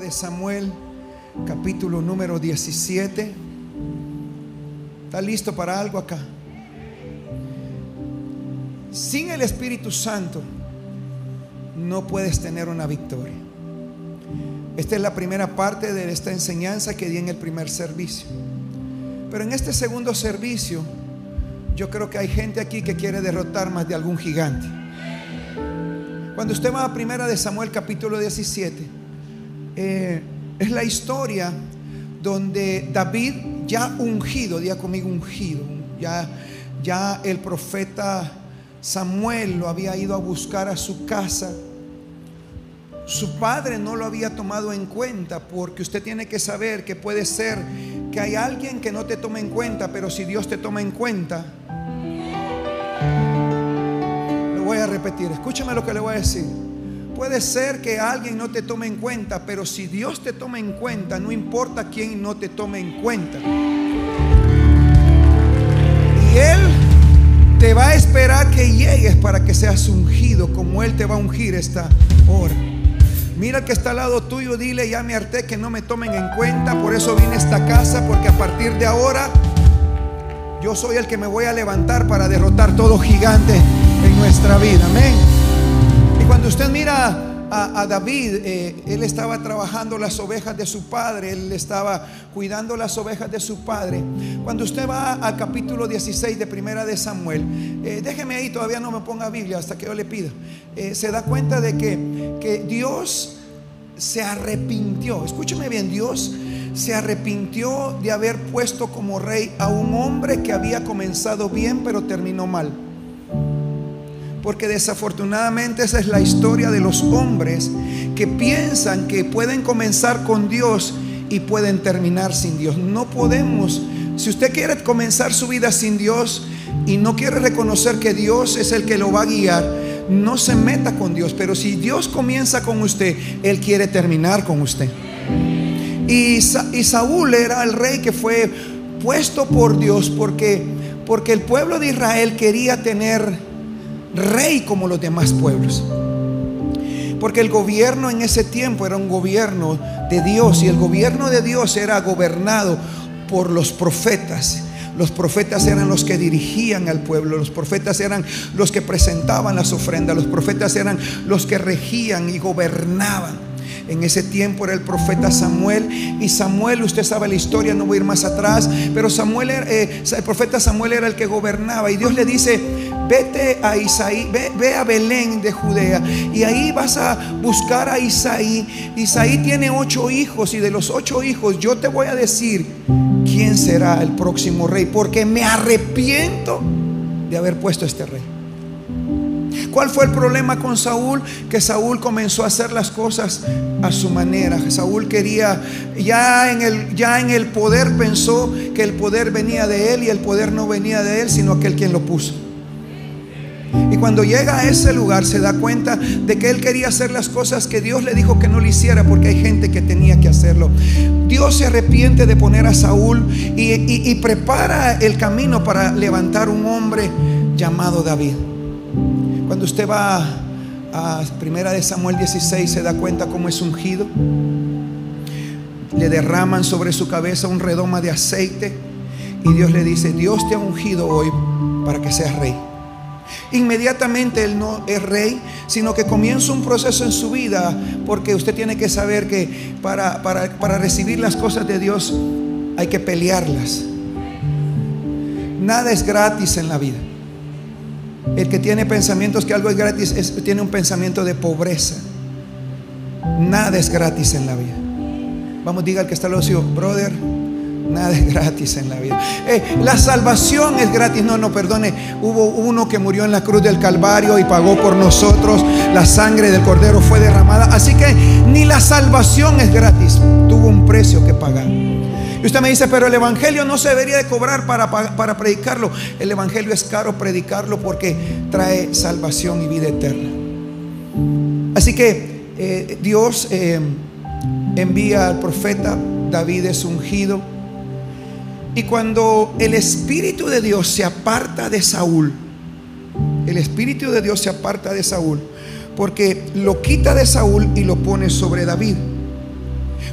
De Samuel, capítulo número 17. ¿Está listo para algo acá? Sin el Espíritu Santo no puedes tener una victoria. Esta es la primera parte de esta enseñanza que di en el primer servicio. Pero en este segundo servicio, yo creo que hay gente aquí que quiere derrotar más de algún gigante. Cuando usted va a primera de Samuel capítulo 17, eh, es la historia donde David ya ungido, día conmigo ungido, ya, ya el profeta Samuel lo había ido a buscar a su casa. Su padre no lo había tomado en cuenta porque usted tiene que saber que puede ser que hay alguien que no te tome en cuenta, pero si Dios te toma en cuenta, lo voy a repetir, escúchame lo que le voy a decir. Puede ser que alguien no te tome en cuenta, pero si Dios te toma en cuenta, no importa quién no te tome en cuenta. Y Él te va a esperar que llegues para que seas ungido, como Él te va a ungir esta hora. Mira que está al lado tuyo, dile, ya me harté que no me tomen en cuenta, por eso vine a esta casa, porque a partir de ahora yo soy el que me voy a levantar para derrotar todo gigante en nuestra vida. Amén. Cuando usted mira a, a David, eh, él estaba trabajando las ovejas de su padre, él estaba cuidando las ovejas de su padre. Cuando usted va al capítulo 16 de Primera de Samuel, eh, déjeme ahí, todavía no me ponga Biblia hasta que yo le pida. Eh, se da cuenta de que, que Dios se arrepintió. Escúcheme bien, Dios se arrepintió de haber puesto como rey a un hombre que había comenzado bien pero terminó mal. Porque desafortunadamente esa es la historia de los hombres que piensan que pueden comenzar con Dios y pueden terminar sin Dios. No podemos, si usted quiere comenzar su vida sin Dios y no quiere reconocer que Dios es el que lo va a guiar, no se meta con Dios. Pero si Dios comienza con usted, Él quiere terminar con usted. Y, Sa y Saúl era el rey que fue puesto por Dios porque, porque el pueblo de Israel quería tener rey como los demás pueblos. Porque el gobierno en ese tiempo era un gobierno de Dios y el gobierno de Dios era gobernado por los profetas. Los profetas eran los que dirigían al pueblo, los profetas eran los que presentaban las ofrendas, los profetas eran los que regían y gobernaban. En ese tiempo era el profeta Samuel. Y Samuel, usted sabe la historia, no voy a ir más atrás. Pero Samuel, eh, el profeta Samuel era el que gobernaba. Y Dios le dice, vete a Isaí, ve, a Belén de Judea. Y ahí vas a buscar a Isaí. Isaí tiene ocho hijos. Y de los ocho hijos yo te voy a decir quién será el próximo rey. Porque me arrepiento de haber puesto este rey. ¿Cuál fue el problema con Saúl? Que Saúl comenzó a hacer las cosas a su manera. Saúl quería, ya en el, ya en el poder pensó que el poder venía de él y el poder no venía de él, sino aquel quien lo puso. Y cuando llega a ese lugar se da cuenta de que él quería hacer las cosas que Dios le dijo que no lo hiciera porque hay gente que tenía que hacerlo. Dios se arrepiente de poner a Saúl y prepara el camino para levantar un hombre llamado David. Cuando usted va a Primera de Samuel 16 se da cuenta cómo es ungido. Le derraman sobre su cabeza un redoma de aceite y Dios le dice, Dios te ha ungido hoy para que seas rey. Inmediatamente él no es rey, sino que comienza un proceso en su vida, porque usted tiene que saber que para, para, para recibir las cosas de Dios hay que pelearlas. Nada es gratis en la vida. El que tiene pensamientos que algo es gratis tiene un pensamiento de pobreza. Nada es gratis en la vida. Vamos, diga al que está al ocio, brother, nada es gratis en la vida. Eh, la salvación es gratis. No, no, perdone. Hubo uno que murió en la cruz del Calvario y pagó por nosotros. La sangre del Cordero fue derramada. Así que ni la salvación es gratis. Tuvo un precio que pagar. Y usted me dice, pero el Evangelio no se debería de cobrar para, para predicarlo. El Evangelio es caro predicarlo porque trae salvación y vida eterna. Así que eh, Dios eh, envía al profeta, David es ungido. Y cuando el Espíritu de Dios se aparta de Saúl, el Espíritu de Dios se aparta de Saúl, porque lo quita de Saúl y lo pone sobre David.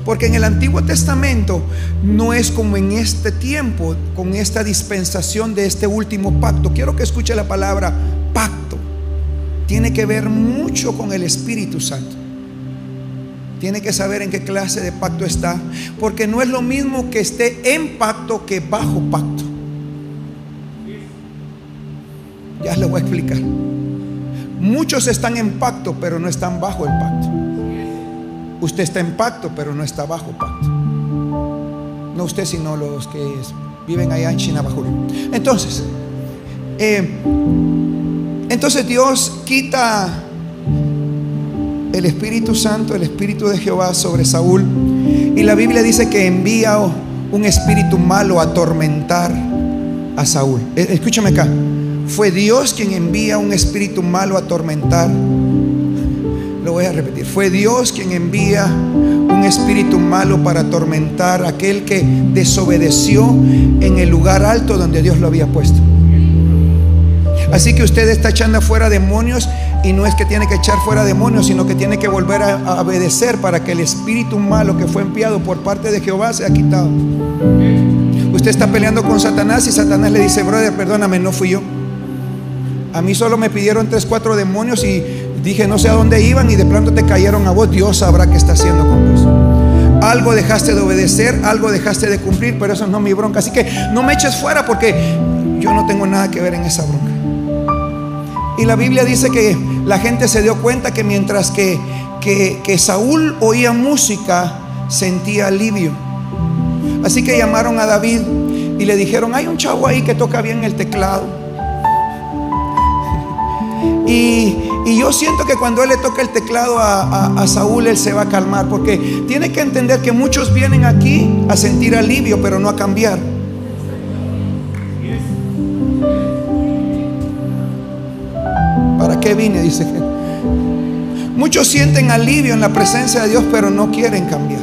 Porque en el Antiguo Testamento no es como en este tiempo, con esta dispensación de este último pacto. Quiero que escuche la palabra pacto. Tiene que ver mucho con el Espíritu Santo. Tiene que saber en qué clase de pacto está. Porque no es lo mismo que esté en pacto que bajo pacto. Ya le voy a explicar. Muchos están en pacto, pero no están bajo el pacto. Usted está en pacto, pero no está bajo pacto. No usted, sino los que viven allá en Chinabajul. Entonces, eh, entonces Dios quita el Espíritu Santo, el Espíritu de Jehová sobre Saúl. Y la Biblia dice que envía un espíritu malo a atormentar a Saúl. Eh, escúchame acá. Fue Dios quien envía un espíritu malo a atormentar. Lo voy a repetir. Fue Dios quien envía un espíritu malo para atormentar a aquel que desobedeció en el lugar alto donde Dios lo había puesto. Así que usted está echando fuera demonios y no es que tiene que echar fuera demonios, sino que tiene que volver a, obedecer para que el espíritu malo que fue enviado por parte de Jehová sea quitado. Usted está peleando con Satanás y Satanás le dice, brother, perdóname, no fui yo. A mí solo me pidieron tres, cuatro demonios y dije no sé a dónde iban y de pronto te cayeron a vos. Dios sabrá qué está haciendo con vos. Algo dejaste de obedecer, algo dejaste de cumplir, pero eso no es mi bronca. Así que no me eches fuera porque yo no tengo nada que ver en esa bronca. Y la Biblia dice que la gente se dio cuenta que mientras que, que, que Saúl oía música, sentía alivio. Así que llamaron a David y le dijeron, hay un chavo ahí que toca bien el teclado. Y, yo siento que cuando él le toca el teclado a, Saúl, él se va a calmar. Porque tiene que entender que muchos vienen aquí a sentir alivio, pero no a cambiar. Qué vine? Dice. Muchos sienten alivio en la presencia de Dios, pero no quieren cambiar.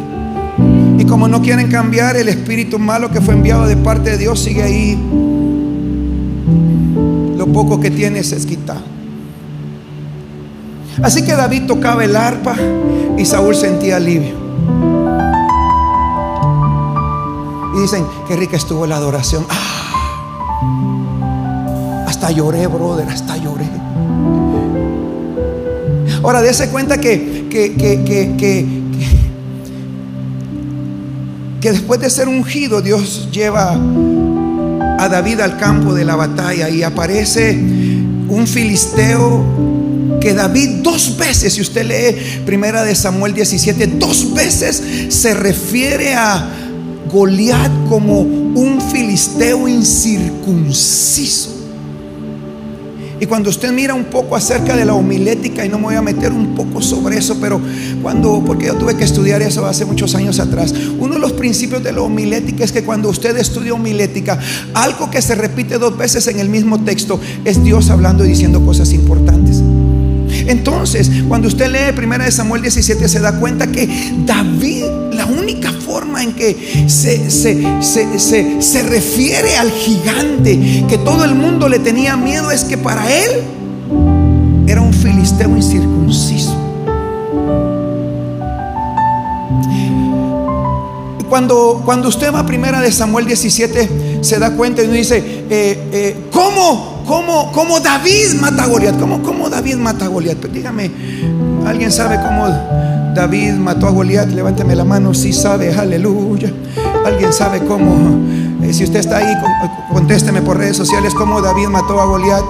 Y como no quieren cambiar, el espíritu malo que fue enviado de parte de Dios sigue ahí. Lo poco que tienes es quitar. Así que David tocaba el arpa y Saúl sentía alivio. Y dicen, qué rica estuvo la adoración. Ah, hasta lloré, brother, hasta lloré. Ahora, dése cuenta que, que, que, que, que después de ser ungido, Dios lleva a David al campo de la batalla y aparece un filisteo que David dos veces, si usted lee primera de Samuel 17, dos veces se refiere a Goliat como un filisteo incircunciso. Y cuando usted mira un poco acerca de la homilética, y no me voy a meter un poco sobre eso, pero cuando, porque yo tuve que estudiar eso hace muchos años atrás, uno de los principios de la homilética es que cuando usted estudia homilética, algo que se repite dos veces en el mismo texto es Dios hablando y diciendo cosas importantes. Entonces, cuando usted lee 1 Samuel 17, se da cuenta que David, forma en que se, se, refiere al gigante, que todo el mundo le tenía miedo, es que para él era un filisteo incircunciso. Cuando, cuando usted va a primera de Samuel 17, se da cuenta y dice, eh, eh, ¿cómo? ¿Cómo, David mata a Goliat? ¿Cómo, ¿Cómo, David mata a Goliat? Pues dígame, ¿alguien sabe cómo David mató a Goliat? Levánteme la mano si sabe, aleluya. ¿Alguien sabe cómo? Eh, si usted está ahí, contésteme por redes sociales cómo David mató a Goliat.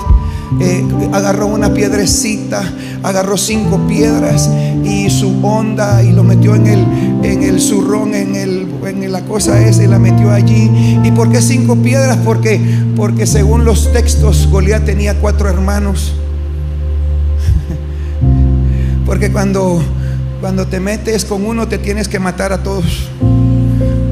Eh, agarró una piedrecita, agarró cinco piedras y su onda y lo metió en el, en el zurrón, en, el, en la cosa esa y la metió allí. ¿Y por qué cinco piedras? Porque, porque según los textos, Goliat tenía cuatro hermanos. Porque cuando, cuando te metes con uno te tienes que matar a todos.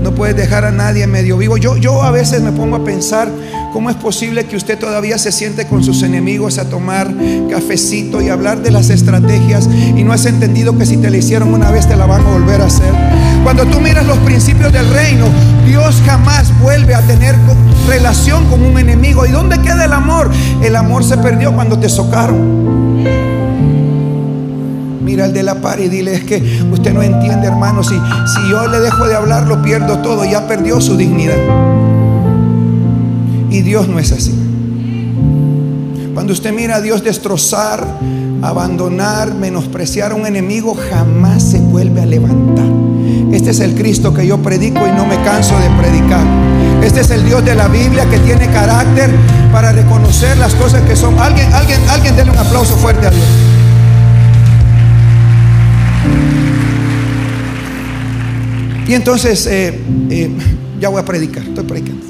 No puedes dejar a nadie medio vivo. Yo, yo a veces me pongo a pensar cómo es posible que usted todavía se siente con sus enemigos a tomar cafecito y hablar de las estrategias y no has entendido que si te la hicieron una vez te la van a volver a hacer. Cuando tú miras los principios del reino, Dios jamás vuelve a tener relación con un enemigo. ¿Y dónde queda el amor? El amor se perdió cuando te socaron. Mira al de la par y dile, es que usted no entiende, hermano, si, si yo le dejo de hablar, lo pierdo todo, ya perdió su dignidad. Y Dios no es así. Cuando usted mira a Dios destrozar, abandonar, menospreciar a un enemigo, jamás se vuelve a levantar. Este es el Cristo que yo predico y no me canso de predicar. Este es el Dios de la Biblia que tiene carácter para reconocer las cosas que son. Alguien, alguien, alguien, denle un aplauso fuerte a Dios. Y entonces, eh, eh, ya voy a predicar. Estoy predicando.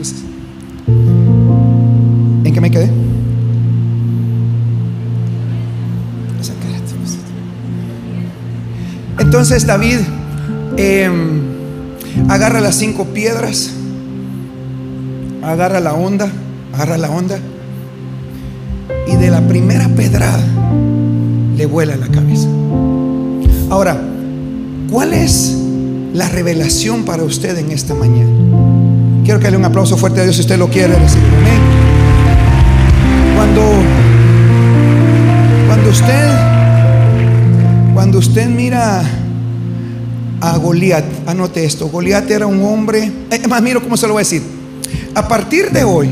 ¿En qué me quedé? Entonces David em, agarra las cinco piedras, agarra la onda, agarra la onda y de la primera pedrada le vuela la cabeza. Ahora, ¿cuál es la revelación para usted en esta mañana? Quiero que le un aplauso fuerte a Dios si usted lo quiere recibir. Cuando, cuando usted, cuando usted mira a Goliat, anote esto, Goliat era un hombre, es más, miro cómo se lo voy a decir. A partir de hoy,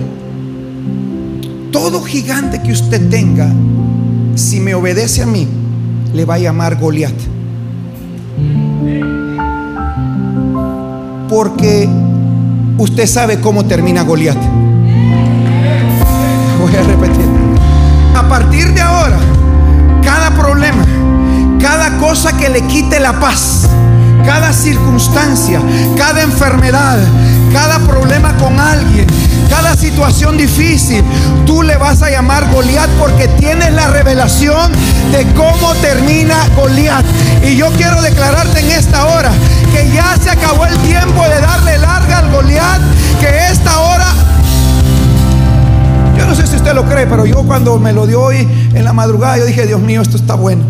todo gigante que usted tenga, si me obedece a mí, le va a llamar Goliat. Porque usted sabe cómo termina Goliat. Voy a repetir. A partir de ahora, cada problema, cada cosa que le quite la paz, cada circunstancia, cada enfermedad, cada problema con alguien, cada situación difícil, tú le vas a llamar Goliat porque tienes la revelación de cómo termina Goliat. Y yo quiero declararte en esta hora que ya se acabó el tiempo de darle larga al Goliat, que esta hora yo no sé si usted lo cree, pero yo cuando me lo dio hoy en la madrugada, yo dije, Dios mío, esto está bueno.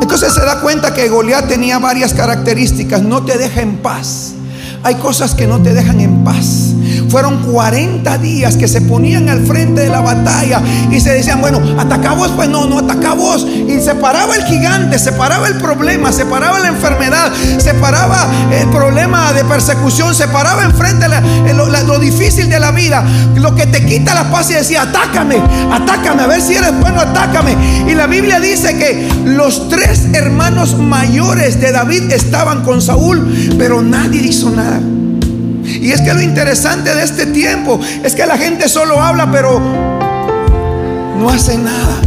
Entonces se da cuenta que Goliat tenía varias características. No te deja en paz. Hay cosas que no te dejan en paz. Fueron 40 días que se ponían al frente de la batalla y se decían, bueno, ataca vos, pues no, no ataca vos. Y se paraba el gigante, se paraba el problema, se paraba la enfermedad, se paraba el problema de persecución, se paraba enfrente lo, lo difícil de la vida, lo que te quita la paz y decía, atácame, atácame, a ver si eres bueno, atácame. Y la Biblia dice que los tres hermanos mayores de David estaban con Saúl, pero nadie hizo nada. Y es que lo interesante de este tiempo es que la gente solo habla, pero no hace nada.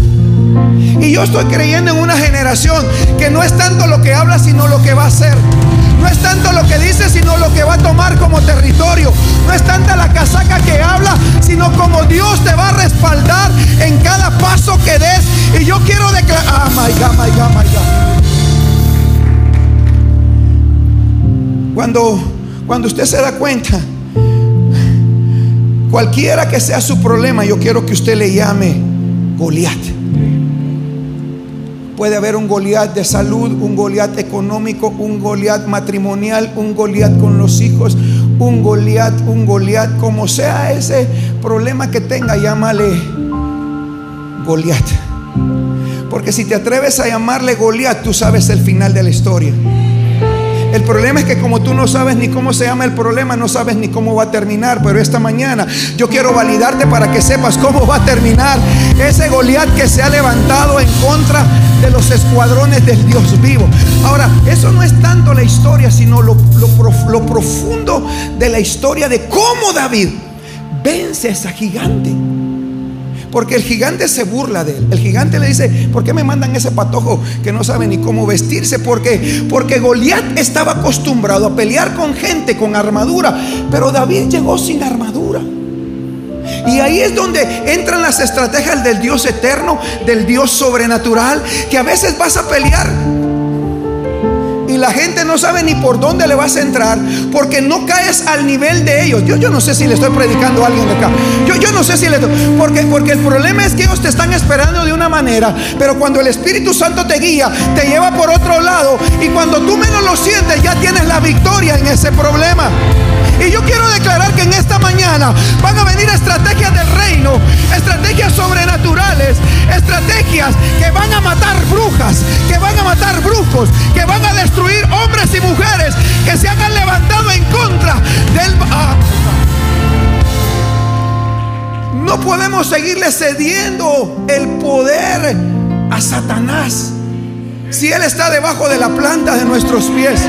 Y yo estoy creyendo en una generación que no es tanto lo que habla, sino lo que va a hacer. No es tanto lo que dice, sino lo que va a tomar como territorio. No es tanta la casaca que habla, sino como Dios te va a respaldar en cada paso que des. Y yo quiero declarar, ah, my God, my God, my God. Cuando cuando usted se da cuenta, cualquiera que sea su problema, yo quiero que usted le llame Goliat. Puede haber un Goliat de salud, un Goliat económico, un Goliat matrimonial, un Goliat con los hijos, un Goliat, un Goliat, como sea ese problema que tenga, llámale Goliat. Porque si te atreves a llamarle Goliat, tú sabes el final de la historia. El problema es que como tú no sabes ni cómo se llama el problema, no sabes ni cómo va a terminar. Pero esta mañana yo quiero validarte para que sepas cómo va a terminar ese Goliat que se ha levantado en contra de los escuadrones del Dios vivo. Ahora, eso no es tanto la historia, sino lo, lo profundo de la historia de cómo David vence a esa gigante. Porque el gigante se burla de él. El gigante le dice, ¿por qué me mandan ese patojo que no sabe ni cómo vestirse? Porque, porque Goliat estaba acostumbrado a pelear con gente con armadura, pero David llegó sin armadura. Y ahí es donde entran las estrategias del Dios eterno, del Dios sobrenatural, que a veces vas a pelear la gente no sabe ni por dónde le vas a entrar porque no caes al nivel de ellos. Yo, yo no sé si le estoy predicando a alguien de acá. Yo, yo no sé si le porque, porque el problema es que ellos te están esperando de una manera, pero cuando el Espíritu Santo te guía, te lleva por otro lado y cuando tú menos lo sientes, ya tienes la victoria en ese problema. Y yo quiero declarar que en esta mañana van a venir estrategias del reino, estrategias sobrenaturales es estrategias que van a matar brujas, que van a matar brujos, que van a destruir hombres y mujeres que se hagan levantado en contra del... Ah, no podemos seguirle cediendo el poder a Satanás si Él está debajo de la planta de nuestros pies.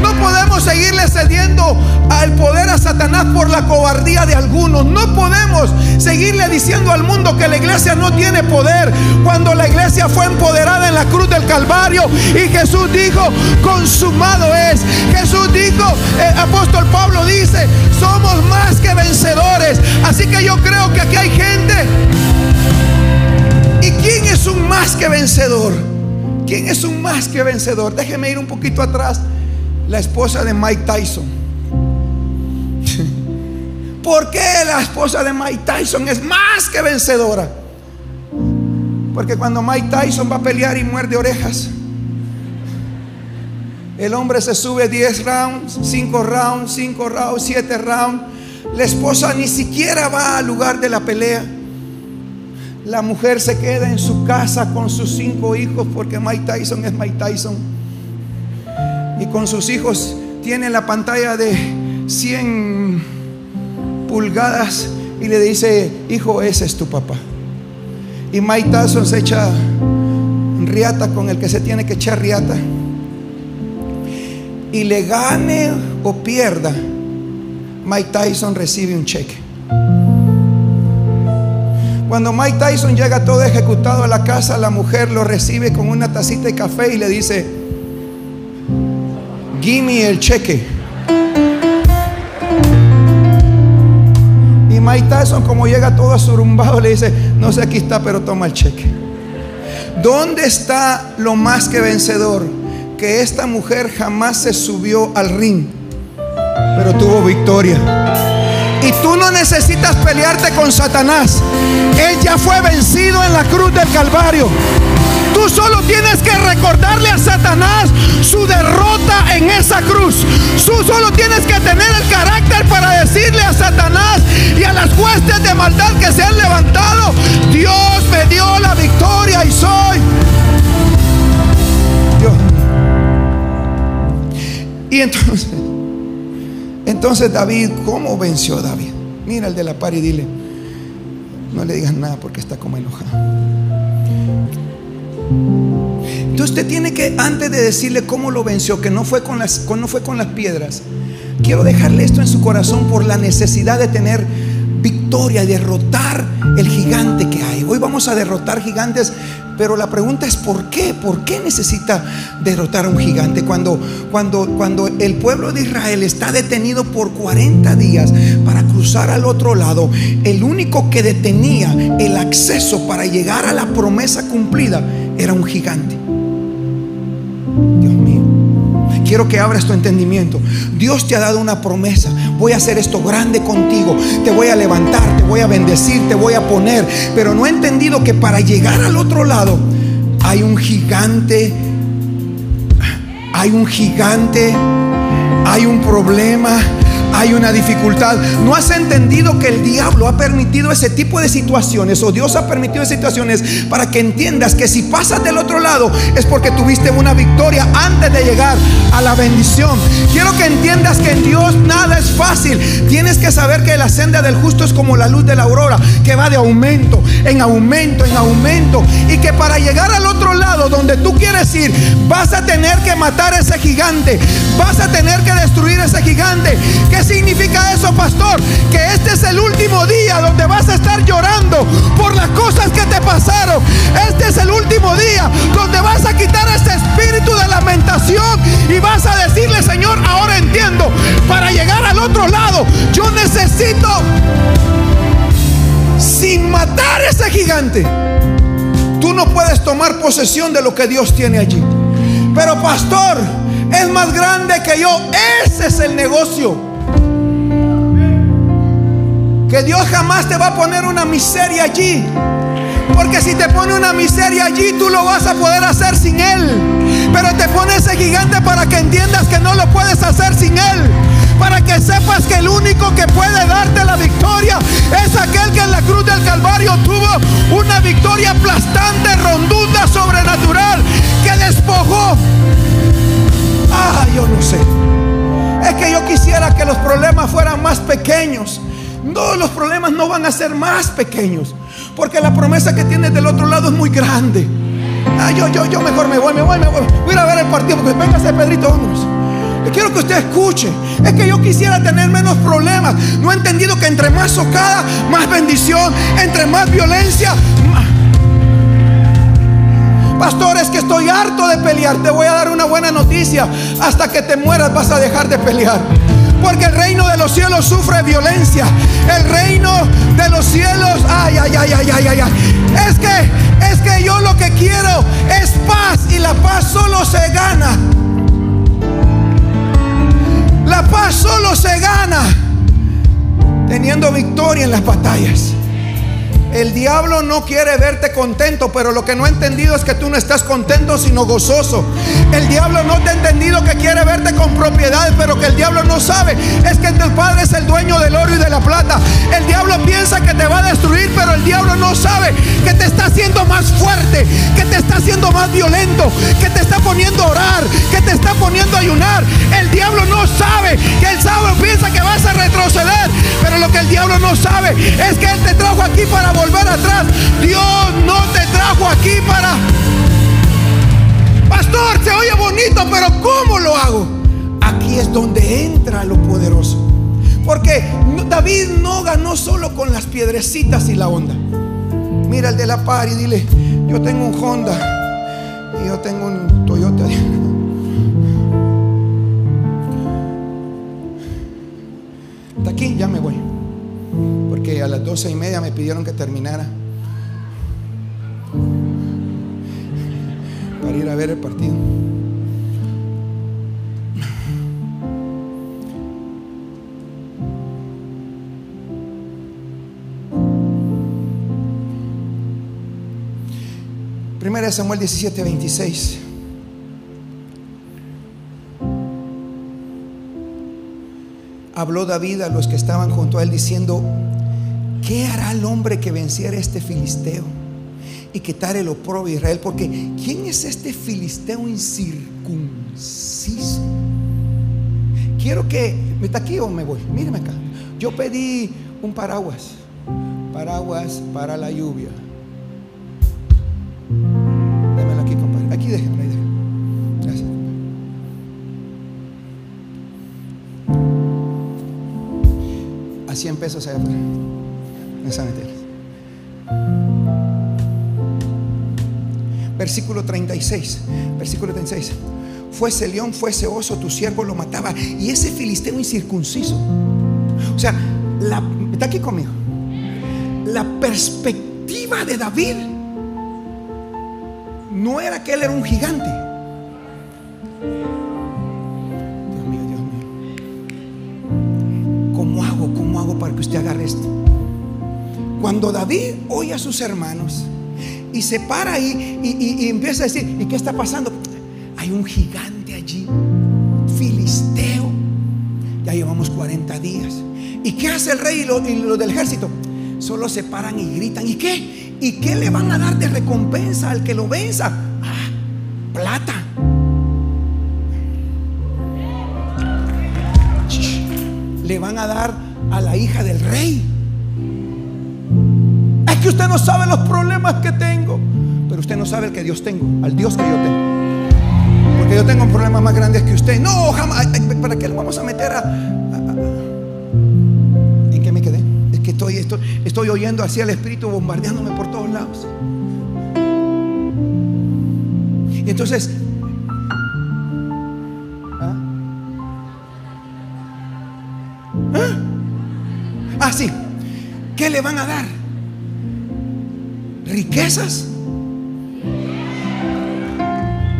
No podemos seguirle cediendo al poder a Satanás por la cobardía de algunos. No podemos seguirle diciendo al mundo que la iglesia no tiene poder cuando la iglesia fue empoderada en la cruz del Calvario y Jesús dijo, consumado es. Jesús dijo, el apóstol Pablo dice, somos más que vencedores. Así que yo creo que aquí hay gente. ¿Y quién es un más que vencedor? ¿Quién es un más que vencedor? Déjeme ir un poquito atrás la esposa de Mike Tyson. ¿Por qué la esposa de Mike Tyson es más que vencedora? Porque cuando Mike Tyson va a pelear y muerde orejas, el hombre se sube 10 rounds, 5 rounds, 5 rounds, 7 rounds. La esposa ni siquiera va al lugar de la pelea. La mujer se queda en su casa con sus cinco hijos porque Mike Tyson es Mike Tyson y con sus hijos tiene la pantalla de 100 pulgadas y le dice, hijo, ese es tu papá. Y Mike Tyson se echa riata con el que se tiene que echar riata. Y le gane o pierda, Mike Tyson recibe un cheque. Cuando Mike Tyson llega todo ejecutado a la casa, la mujer lo recibe con una tacita de café y le dice, Gimme el cheque. Y Mike Tyson, como llega todo asurumbado, le dice: No sé, aquí está, pero toma el cheque. ¿Dónde está lo más que vencedor? Que esta mujer jamás se subió al ring, pero tuvo victoria. Y tú no necesitas pelearte con Satanás. Él ya fue vencido en la cruz del Calvario. Tú solo tienes que recordarle a Satanás su derrota en esa cruz. Tú solo tienes que tener el carácter para decirle a Satanás y a las huestes de maldad que se han levantado, Dios me dio la victoria y soy. Dios. Y entonces, entonces David, ¿cómo venció David? Mira el de la par y dile, no le digas nada porque está como enojado. Entonces usted tiene que, antes de decirle cómo lo venció, que no fue con las, no fue con las piedras, quiero dejarle esto en su corazón por la necesidad de tener victoria, derrotar el gigante que hay. Hoy vamos a derrotar gigantes, pero la pregunta es ¿por qué? ¿Por qué necesita derrotar a un gigante? Cuando, cuando, cuando el pueblo de Israel está detenido por 40 días para cruzar al otro lado, el único que detenía el acceso para llegar a la promesa cumplida era un gigante. Dios mío, quiero que abras tu entendimiento. Dios te ha dado una promesa. Voy a hacer esto grande contigo. Te voy a levantar, te voy a bendecir, te voy a poner. Pero no he entendido que para llegar al otro lado hay un gigante. Hay un gigante. Hay un problema hay una dificultad. No has entendido que el diablo ha permitido ese tipo de situaciones o Dios ha permitido situaciones para que entiendas que si pasas del otro lado es porque tuviste una victoria antes de llegar a la bendición. Quiero que entiendas que en Dios nada es fácil. Tienes que saber que la senda del justo es como la luz de la aurora, que va de aumento en aumento en aumento y que para llegar al otro lado donde tú quieres ir, vas a tener que matar ese gigante, vas a tener que destruir ese gigante. ¿Qué significa eso, pastor? Que este es el último día donde vas a estar llorando por las cosas que te pasaron. Este es el último día donde vas a quitar este espíritu de lamentación y vas a decirle, Señor, ahora entiendo, para llegar al otro lado, yo necesito, sin matar a ese gigante, tú no puedes tomar posesión de lo que Dios tiene allí. Pero pastor, es más grande que yo. Ese es el negocio. Que Dios jamás te va a poner una miseria allí. Porque si te pone una miseria allí, tú lo vas a poder hacer sin Él. Pero te pone ese gigante para que entiendas que no lo puedes hacer sin Él. para que sepas que el único que puede darte la victoria es aquel que en la cruz del Calvario tuvo una victoria aplastante, rondunda, sobrenatural, que despojó. Ah, yo no sé. Es que yo quisiera que los problemas fueran más pequeños. No, los problemas no van a ser más pequeños. Porque la promesa que tienes del otro lado es muy grande. Ah, yo, yo, yo mejor me voy, me voy, me voy. Voy a ir a ver el partido porque venga ese Pedrito, vámonos. quiero que usted escuche. Es que yo quisiera tener menos problemas. No he entendido que entre más socada, más bendición. Entre más violencia, más... Pastor, es que estoy harto de pelear. Te voy a dar una buena noticia. Hasta que te mueras vas a dejar de pelear. Porque el reino de los cielos sufre violencia. El reino de los cielos, ay, ay, ay, ay, ay, ay, ay. Es que, es que yo lo que quiero es paz y la paz solo se gana. La paz solo se gana teniendo victoria en las batallas. El diablo no quiere verte contento, pero lo que no ha entendido es que tú no estás contento, sino gozoso. El diablo no te ha entendido que quiere verte con propiedades, pero que el diablo no sabe es que el Padre es el dueño del oro y de la plata. El diablo piensa que te va a destruir, pero el diablo no sabe que te está haciendo más fuerte, que te está haciendo más violento, que te está poniendo a orar, que te está poniendo a ayunar. El diablo no sabe que el sábado piensa que vas a retroceder, pero lo que el diablo no sabe es que él te trajo aquí para volver atrás. Dios no te trajo aquí para... Pastor, se oye bonito, pero ¿cómo lo hago? Aquí es donde entra lo poderoso. Porque David no ganó solo con las piedrecitas y la onda. Mira el de la par y dile, yo tengo un Honda y yo tengo un Toyota. Hasta aquí ya me voy porque a las doce y media me pidieron que terminara para ir a ver el partido. Primera Samuel 17, 26. Habló David a los que estaban junto a él diciendo, ¿qué hará el hombre que venciera este filisteo y quitare el oprobio de Israel? Porque ¿quién es este filisteo incircunciso? Quiero que, ¿me está aquí o me voy? Míreme acá. Yo pedí un paraguas, paraguas para la lluvia. Démelo aquí, compadre. Aquí déjenme, Gracias. A 100 pesos allá afuera. Versículo 36. Versículo 36. Fuese león, fuese oso, tu siervo lo mataba. Y ese filisteo incircunciso. O sea, está aquí conmigo. La perspectiva de David no era que él era un gigante. David oye a sus hermanos y se para ahí y, empieza a decir, ¿y qué está pasando? Hay un gigante allí, filisteo. Ya llevamos 40 días. ¿Y qué hace el rey y los lo del ejército? Solo se paran y gritan. ¿Y qué? ¿Y qué le van a dar de recompensa al que lo venza? Ah, plata. Le van a dar a la hija del rey usted no sabe los problemas que tengo, pero usted no sabe el que Dios tengo, al Dios que yo tengo. Porque yo tengo problemas más grandes que usted. No, jamás. ¿Para qué lo vamos a meter a, ¿En qué me quedé? Es que estoy, estoy, estoy oyendo así al Espíritu bombardeándome por todos lados. Y entonces ¿Ah? ¿Ah? ¿Ah? sí. ¿Qué le van a dar?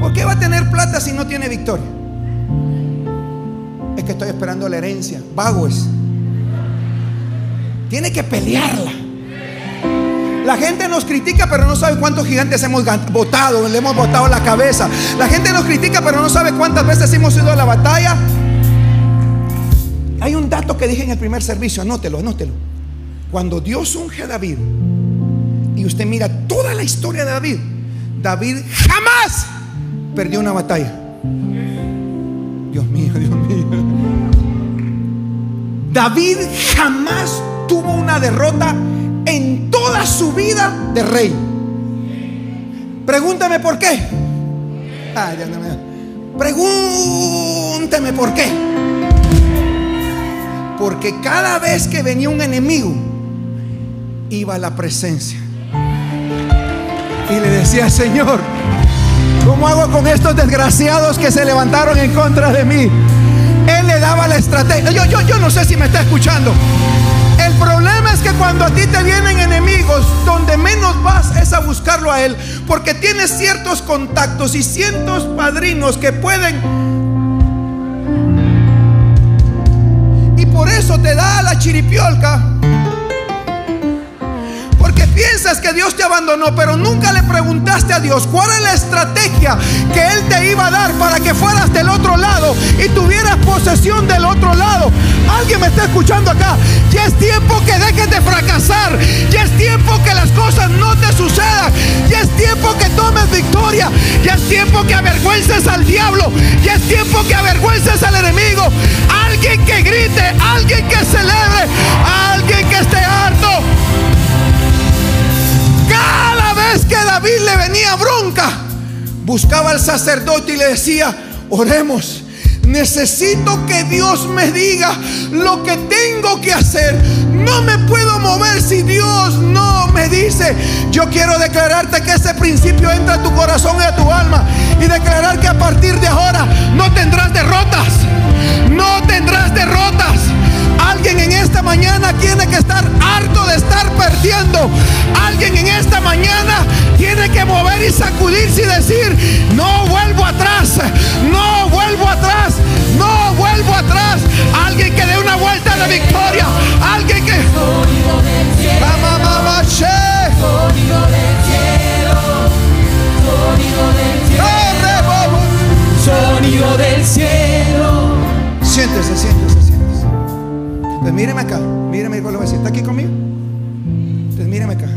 ¿Por qué va a tener plata si no tiene victoria? Es que estoy esperando la herencia. Vago es. Tiene que pelearla. La gente nos critica, pero no sabe cuántos gigantes hemos votado, le hemos botado la cabeza. La gente nos critica, pero no sabe cuántas veces hemos ido a la batalla Hay un dato que dije en el primer servicio, anótelo, anótelo. Cuando Dios unge a David y usted mira toda la historia de David, David jamás perdió una batalla. Dios mío, Dios mío. David jamás tuvo una derrota en toda su vida de rey. Pregúntame por qué. Ay. Pregúnteme por qué. Porque cada vez que venía un enemigo, iba a la presencia. Y le decía, Señor, ¿cómo hago con estos desgraciados que se levantaron en contra de mí? Él le daba la estrategia. Yo, yo, yo no sé si me está escuchando. El problema es que cuando a ti te vienen enemigos, donde menos vas es a buscarlo a Él, porque tienes ciertos contactos y cientos padrinos que pueden... Y por eso te da la chiripiolca. Porque piensas que Dios te abandonó, pero nunca le preguntaste a Dios cuál es la estrategia que Él te iba a dar para que fueras del otro lado y tuvieras posesión del otro lado. Alguien me está escuchando acá. Ya es tiempo que dejes de fracasar. Ya es tiempo que las cosas no te sucedan. Ya es tiempo que tomes victoria. Ya es tiempo que avergüences al diablo. Ya es tiempo que avergüences al enemigo. Alguien que grite, alguien que celebre, alguien que esté harto. Cada vez que David le venía bronca, buscaba al sacerdote y le decía, oremos. Necesito que Dios me diga lo que tengo que hacer. No me puedo mover si Dios no me dice. Yo quiero declararte que ese principio entra a tu corazón y a tu alma. Y declarar que a partir de ahora no tendrás derrotas. No tendrás derrotas. Alguien en esta mañana tiene que estar harto de estar perdiendo. Alguien en esta mañana tiene que mover y sacudirse y decir, no vuelvo atrás, no vuelvo atrás, no vuelvo atrás. Alguien que dé una vuelta de victoria. Alguien que... Sonido del cielo, sonido del cielo, Corre, bobo. sonido del cielo. Siéntese, siéntese, siéntese. Pues míreme acá, míreme, lo voy a decir. ¿Está aquí conmigo? Pues míreme acá.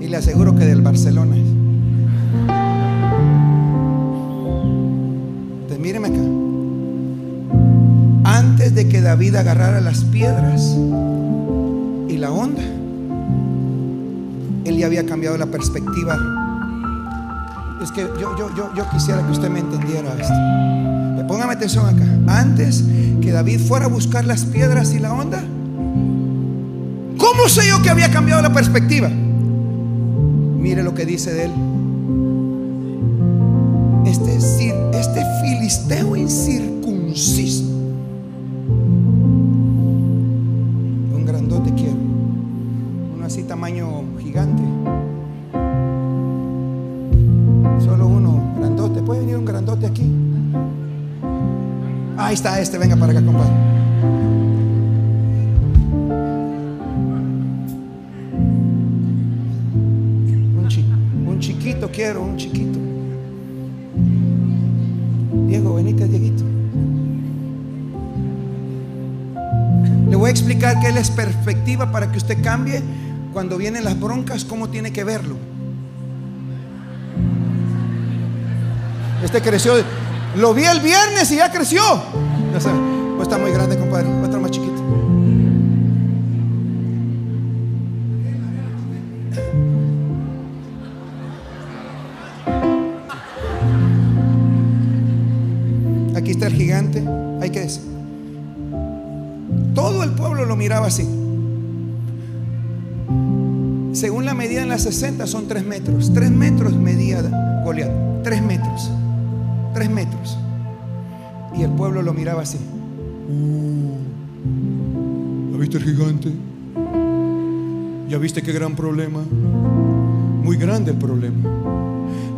Y le aseguro que del Barcelona. es. Pues míreme acá. Antes de que David agarrara las piedras él ya había cambiado la perspectiva. Es que yo, yo, yo, quisiera que usted me entendiera esto. Póngame atención acá. Antes que David fuera a buscar las piedras y la onda, ¿cómo sé yo que había cambiado la perspectiva? Mire lo que dice de él. Este, este filisteo incircunciso. Este. Venga para acá, compadre. Un, un chiquito quiero, un chiquito. Diego, venite, Dieguito. Le voy a explicar qué es perspectiva para que usted cambie cuando vienen las broncas, cómo tiene que verlo. Este creció, lo vi el viernes y ya creció. Ya sabe, pues está muy grande, compadre, va a estar más chiquito. Aquí está el gigante. Hay que decir. Todo el pueblo lo miraba así. Según la medida en las 60 son 3 metros. 3 metros medía Goliat. 3 metros. 3 metros. Y el pueblo lo miraba así. Uh, ¿Ya viste el gigante? ¿Ya viste qué gran problema? Muy grande el problema.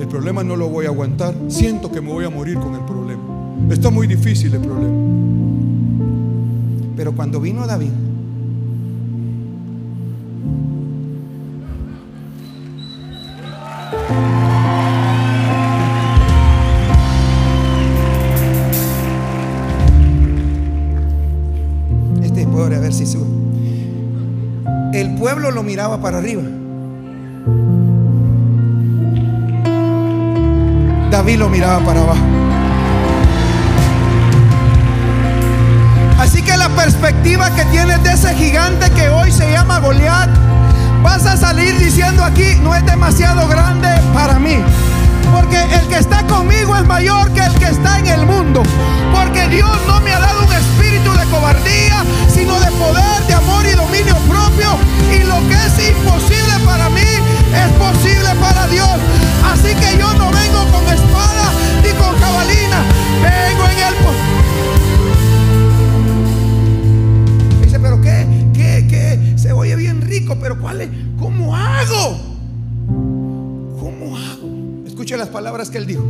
El problema no lo voy a aguantar. Siento que me voy a morir con el problema. Está muy difícil el problema. Pero cuando vino David Lo miraba para arriba. David lo miraba para abajo. Así que la perspectiva que tienes de ese gigante que hoy se llama Goliat, vas a salir diciendo aquí, no es demasiado grande para mí. Porque el que está conmigo es mayor que el que está en el mundo. Porque Dios no me ha dado un espíritu de cobardía, sino de poder, de amor y dominio propio. Y lo que es imposible para mí es posible para Dios. Así que yo no vengo con espada ni con cabalina. Vengo en el... Dice, pero qué, qué, qué, se oye bien rico, pero ¿cuál es? ¿Cómo hago? ¿Cómo hago? Escuche las palabras que él dijo.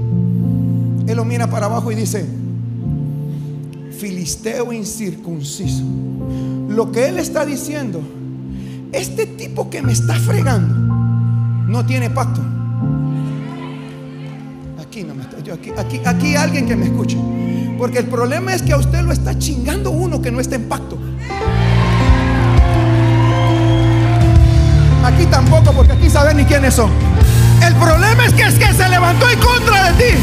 Él lo mira para abajo y dice, filisteo incircunciso. Lo que él está diciendo, este tipo que me está fregando, no tiene pacto. Aquí no me está, yo aquí, aquí, aquí alguien que me escuche. Porque el problema es que a usted lo está chingando uno que no está en pacto. Aquí tampoco, porque aquí saben ni quiénes son. El problema es que es que se levantó en contra de ti.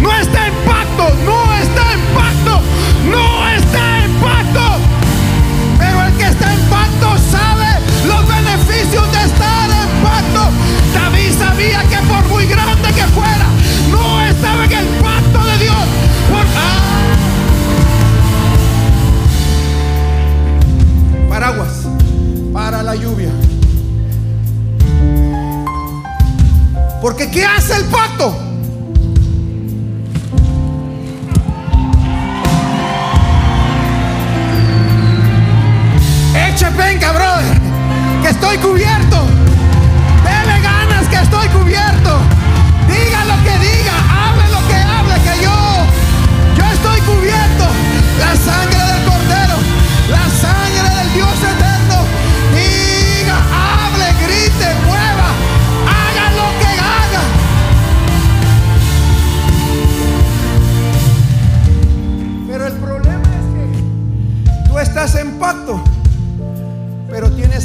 No está en pacto, no está en pacto, no está en pacto. Pero el que está en pacto sabe beneficios de estar en pacto. David sabía que por muy grande que fuera, no estaba en el pacto de Dios. Por- ¡Ah! Paraguas para la lluvia. Porque ¿qué hace el pacto? Estoy cubierto. Dele ganas que estoy cubierto. Diga lo que diga,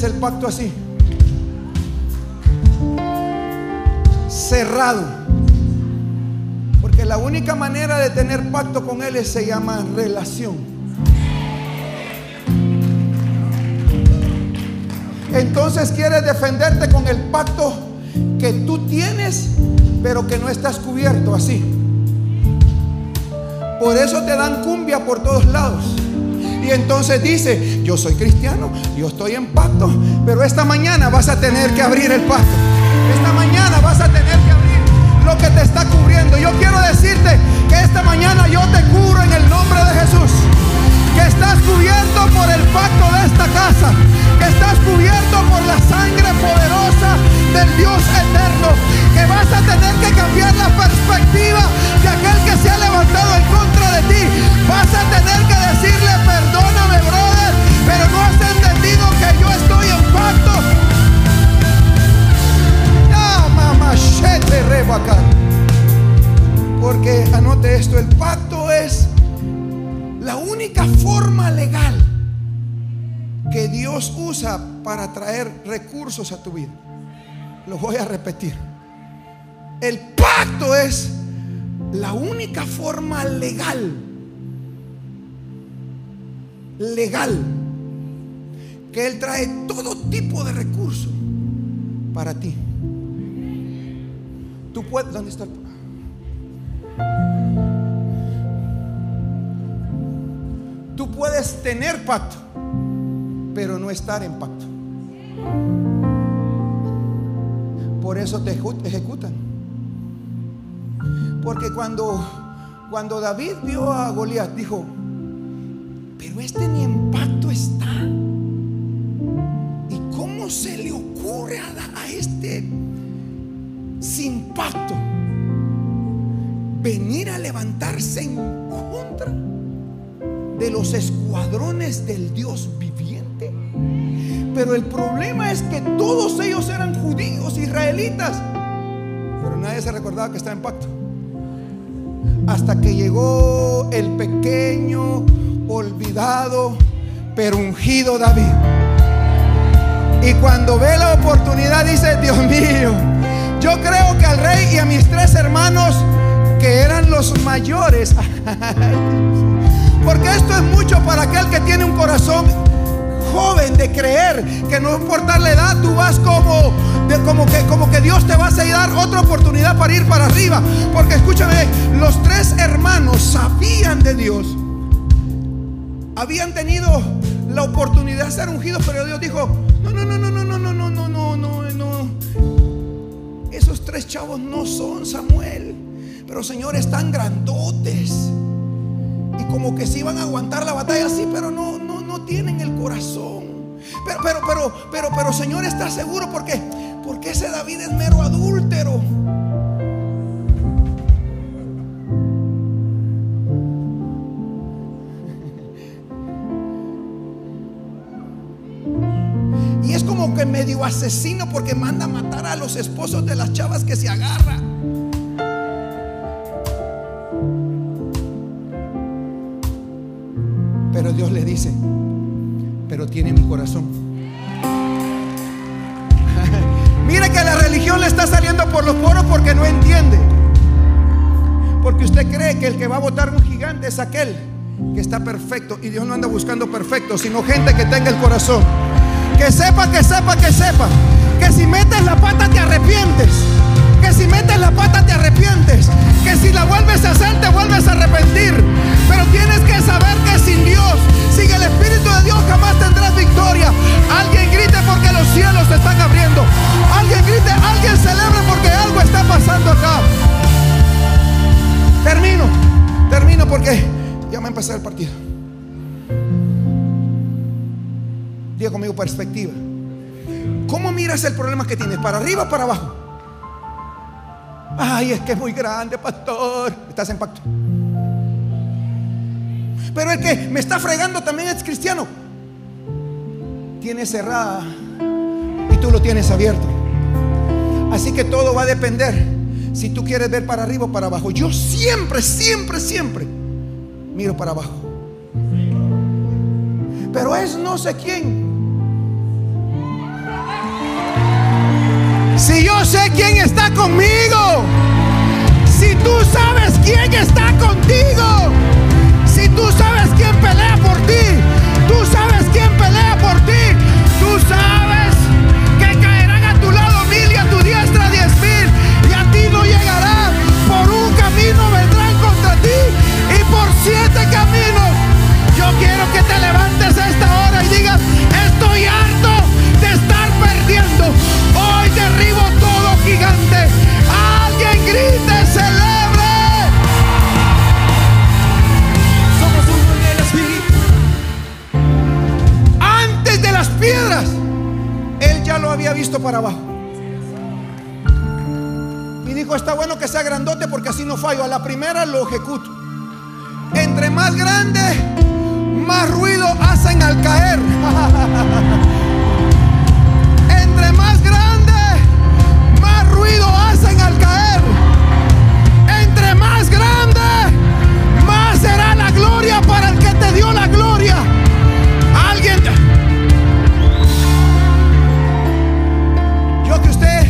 tienes el pacto así. Cerrado. Porque la única manera de tener pacto con Él se llama relación. Entonces quieres defenderte con el pacto que tú tienes, pero que no estás cubierto así. Por eso te dan cumbia por todos lados. Y entonces dice, yo soy cristiano, yo estoy en pacto, pero esta mañana vas a tener que abrir el pacto. Esta mañana vas a tener que abrir lo que te está cubriendo. Yo quiero decirte que esta mañana yo te cubro en el nombre de Jesús. Que estás cubierto por el pacto de esta casa. Que estás cubierto por la sangre poderosa del Dios eterno. Vas a tener que cambiar la perspectiva de aquel que se ha levantado en contra de ti. Vas a tener que decirle, perdóname, brother, pero no has entendido que yo estoy en pacto. Porque anote esto, el pacto es la única forma legal que Dios usa para traer recursos a tu vida. Lo voy a repetir. El pacto es la única forma legal, legal, que Él trae todo tipo de recursos para ti. Tú puedes, ¿dónde está el Tú puedes tener pacto, pero no estar en pacto. Por eso te ejecutan. Porque cuando, cuando David vio a Goliat, dijo, pero este ni en pacto está. ¿Y cómo se le ocurre a, a este sin pacto venir a levantarse en contra de los escuadrones del Dios viviente? Pero el problema es que todos ellos eran judíos, israelitas. Pero nadie se recordaba que estaba en pacto. Hasta que llegó el pequeño, olvidado pero ungido David. Y cuando ve la oportunidad dice, Dios mío, yo creo que al rey y a mis tres hermanos, que eran los mayores, porque esto es mucho para aquel que tiene un corazón joven de creer que no importa la edad, tú vas como, de, como, que, como que Dios te va a dar otra oportunidad para ir para arriba. Porque escúchame, los tres hermanos sabían de Dios. Habían tenido la oportunidad de ser ungidos, pero Dios dijo, no, no, no, no, no, no, no, no, no, no, no, no. Esos tres chavos no son Samuel. Pero Señor, están grandotes. Y como que si iban a aguantar la batalla, sí, pero no, no, no tienen el corazón. Pero, pero, pero, pero, pero, Señor, está seguro porque, porque ese David es mero adúltero. Y es como que medio asesino porque manda a matar a los esposos de las chavas que se agarra. Dios le dice, pero tiene mi corazón. Mire que la religión le está saliendo por los poros porque no entiende. Porque usted cree que el que va a votar un gigante es aquel que está perfecto. Y Dios no anda buscando perfecto, sino gente que tenga el corazón. Que sepa, que sepa, que sepa. Que si metes la pata te arrepientes. Que si metes la pata te arrepientes. Que si la vuelves a hacer te vuelves a arrepentir. Cielos se están abriendo. Alguien grite, alguien celebre porque algo está pasando acá. Termino, termino porque ya me empezó el partido. Diga conmigo perspectiva. ¿Cómo miras el problema que tienes? ¿Para arriba o para abajo? Ay, es que es muy grande, pastor. Estás en pacto. Pero el que me está fregando también es cristiano. Tiene cerrada tú lo tienes abierto. Así que todo va a depender si tú quieres ver para arriba o para abajo. Yo siempre, siempre, siempre miro para abajo. Pero es no sé quién. Si yo sé quién está conmigo, si tú sabes quién está contigo, si tú sabes quién pelea por ti, tú sabes quién pelea por ti, siete caminos. Yo quiero que te levantes a esta hora y digas, estoy harto de estar perdiendo. Hoy derribo todo gigante. Alguien grite, celebre. Somos uno en el Espíritu. Antes de las piedras, él ya lo había visto para abajo. Y dijo, está bueno que sea grandote porque así no fallo. A la primera lo ejecuto. Entre más grande, más ruido hacen al caer. Entre más grande, más ruido hacen al caer. Entre más grande, más será la gloria para el que te dio la gloria. Alguien. Yo que usted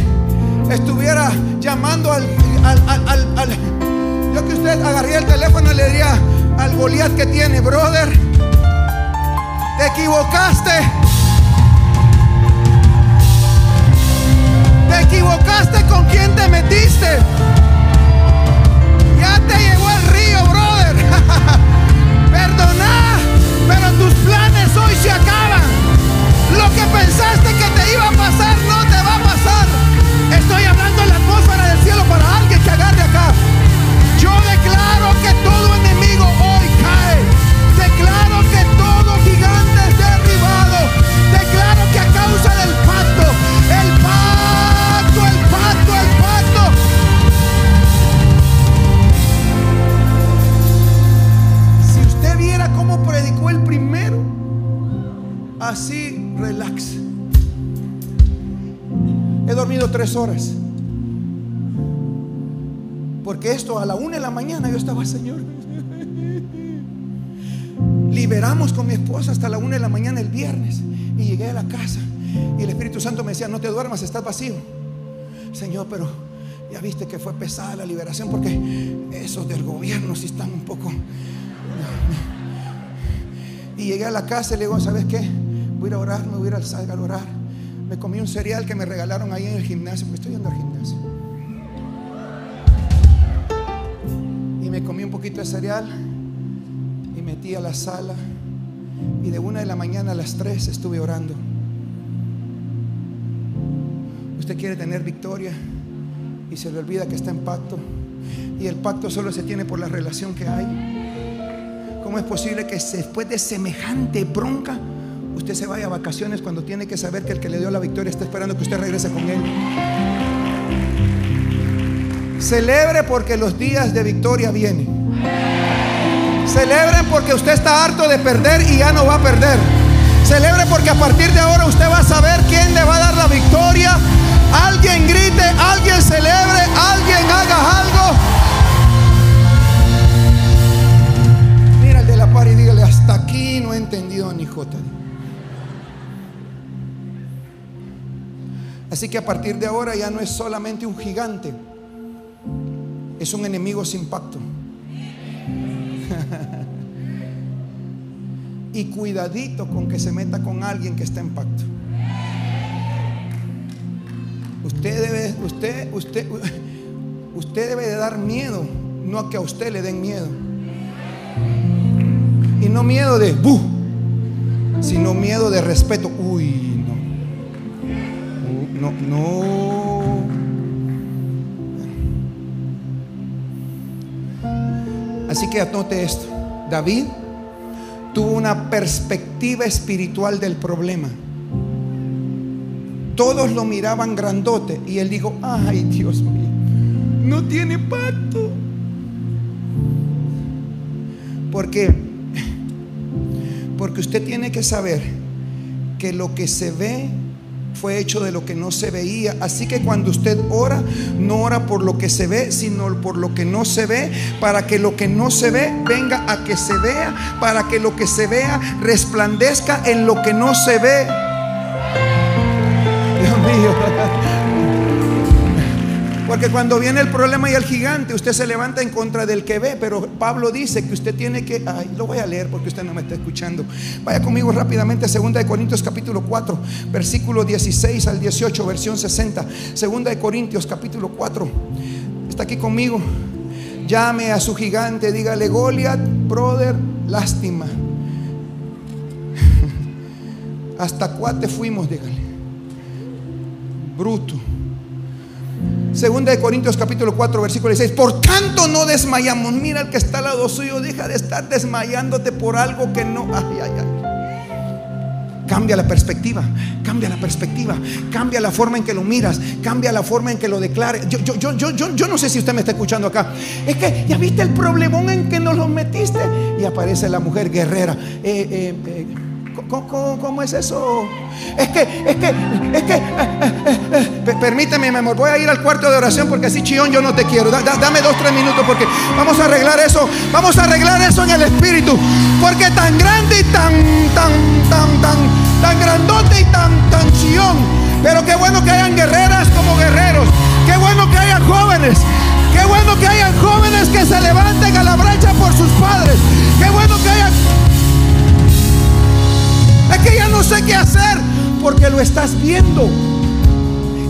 estuviera llamando al, yo que usted agarría el teléfono y le diría al Goliat que tiene, brother, te equivocaste. Te equivocaste con quien te metiste. Estaba, Señor, liberamos con mi esposa hasta la una de la mañana el viernes. Y llegué a la casa. Y el Espíritu Santo me decía, no te duermas, estás vacío. Señor, pero ya viste que fue pesada la liberación porque esos del gobierno sí están un poco... Y llegué a la casa y le digo, ¿sabes qué? Voy a ir a orar, me voy a ir al salga a orar. Me comí un cereal que me regalaron ahí en el gimnasio, porque estoy yendo al gimnasio. Poquito de cereal y metí a la sala. Y de una de la mañana a las tres estuve orando. Usted quiere tener victoria y se le olvida que está en pacto. Y el pacto solo se tiene por la relación que hay. ¿Cómo es posible que después de semejante bronca usted se vaya a vacaciones cuando tiene que saber que el que le dio la victoria está esperando que usted regrese con él? Celebre porque los días de victoria vienen. Celebren porque usted está harto de perder y ya no va a perder. Celebre porque a partir de ahora usted va a saber quién le va a dar la victoria. Alguien grite, alguien celebre, alguien haga algo. Mira el de la par y dígale, hasta aquí no he entendido ni jota. Así que a partir de ahora ya no es solamente un gigante, es un enemigo sin pacto. y cuidadito con que se meta con alguien que está en pacto. Usted debe, usted, usted, usted debe de dar miedo, no a que a usted le den miedo. Y no miedo de bu, sino miedo de respeto. Uy, no. No, no. Así que anote esto. David tuvo una perspectiva espiritual del problema. Todos lo miraban grandote y él dijo, ay Dios mío, no tiene pacto. Porque, porque usted tiene que saber que lo que se ve fue hecho de lo que no se veía. Así que cuando usted ora, no ora por lo que se ve, sino por lo que no se ve, para que lo que no se ve venga a que se vea, para que lo que se vea resplandezca en lo que no se ve. Dios mío. Porque cuando viene el problema y el gigante, usted se levanta en contra del que ve. Pero Pablo dice que usted tiene que. Ay, lo voy a leer porque usted no me está escuchando. Vaya conmigo rápidamente, 2 de Corintios capítulo 4, versículo 16 al 18, versión 60. 2 de Corintios capítulo 4. Está aquí conmigo. Llame a su gigante, dígale, Goliat, brother, lástima. Hasta cuate fuimos, dígale. Bruto. Segunda de Corintios capítulo 4 versículo 16. Por tanto no desmayamos. Mira el que está al lado suyo. Deja de estar desmayándote por algo que no. Ay, ay, ay. Cambia la perspectiva, cambia la perspectiva, cambia la forma en que lo miras, cambia la forma en que lo declares. Yo, yo, yo, yo, yo, yo no sé si usted me está escuchando acá. Es que ya viste el problemón en que nos lo metiste. Y aparece la mujer guerrera. Eh, eh, eh, ¿cómo, es eso? Es que, es que, es que, eh, eh, permíteme, mi amor, voy a ir al cuarto de oración porque así chillón yo no te quiero. Da, da, dame dos, tres minutos porque vamos a arreglar eso, vamos a arreglar eso en el espíritu. Porque tan grande y tan, tan, tan, tan, tan grandote y tan, tan chillón. Pero qué bueno que hayan guerreras como guerreros. Qué bueno que hayan jóvenes. Qué bueno que hayan jóvenes que se levanten a la brecha por sus padres. Qué bueno que hayan es que ya no sé qué hacer porque lo estás viendo.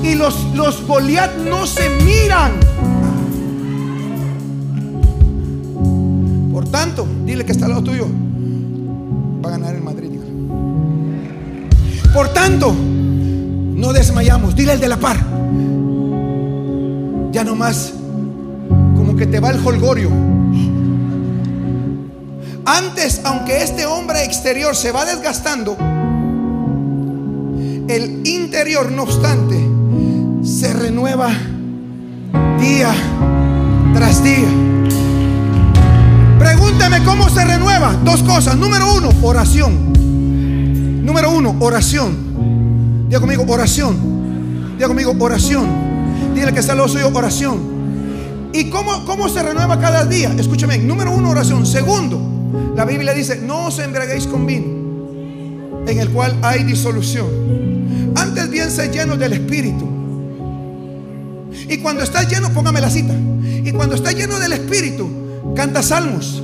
Y los, los Goliat no se miran. Por tanto, dile que está al lado tuyo. Va a ganar el Madrid. Por tanto, no desmayamos. Dile el de la par. Ya nomás, como que te va el holgorio. Antes, aunque este hombre exterior se va desgastando, el interior, no obstante, se renueva día tras día. Pregúntame cómo se renueva. Dos cosas. Número uno, oración. Número uno, oración. Diga conmigo, oración. Diga conmigo, oración. Dile que está lo suyo, oración. ¿Y cómo, cómo se renueva cada día? Escúchame. Número uno, oración. Segundo, La Biblia dice, no os embriaguéis con vino, en el cual hay disolución. Antes bien se llenos del Espíritu. Y cuando estás lleno, póngame la cita. Y cuando estás lleno del Espíritu, canta salmos.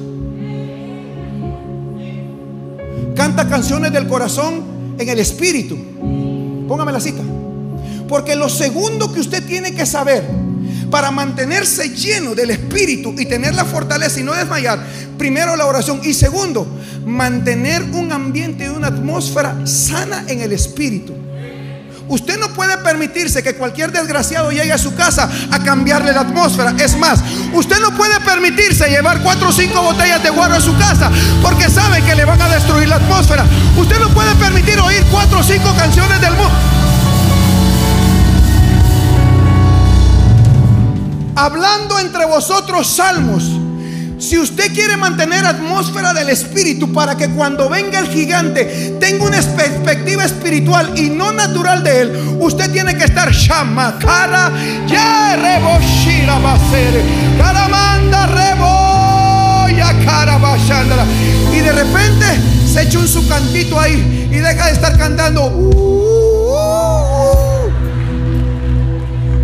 Canta canciones del corazón en el Espíritu. Póngame la cita. Porque lo segundo que usted tiene que saber para mantenerse lleno del Espíritu y tener la fortaleza y no desmayar, primero la oración y segundo, mantener un ambiente y una atmósfera sana en el Espíritu. Usted no puede permitirse que cualquier desgraciado llegue a su casa a cambiarle la atmósfera. Es más, usted no puede permitirse llevar cuatro o cinco botellas de guaro a su casa porque sabe que le van a destruir la atmósfera. Usted no puede permitir oír cuatro o cinco canciones del mundo. Hablando entre vosotros salmos. Si usted quiere mantener atmósfera del espíritu para que cuando venga el gigante tenga una perspectiva espiritual y no natural de él, usted tiene que estar shama, ya reboshira basere, caramanda reboya, cara Y de repente se echa un su cantito ahí y deja de estar cantando. "Uh, uh, uh".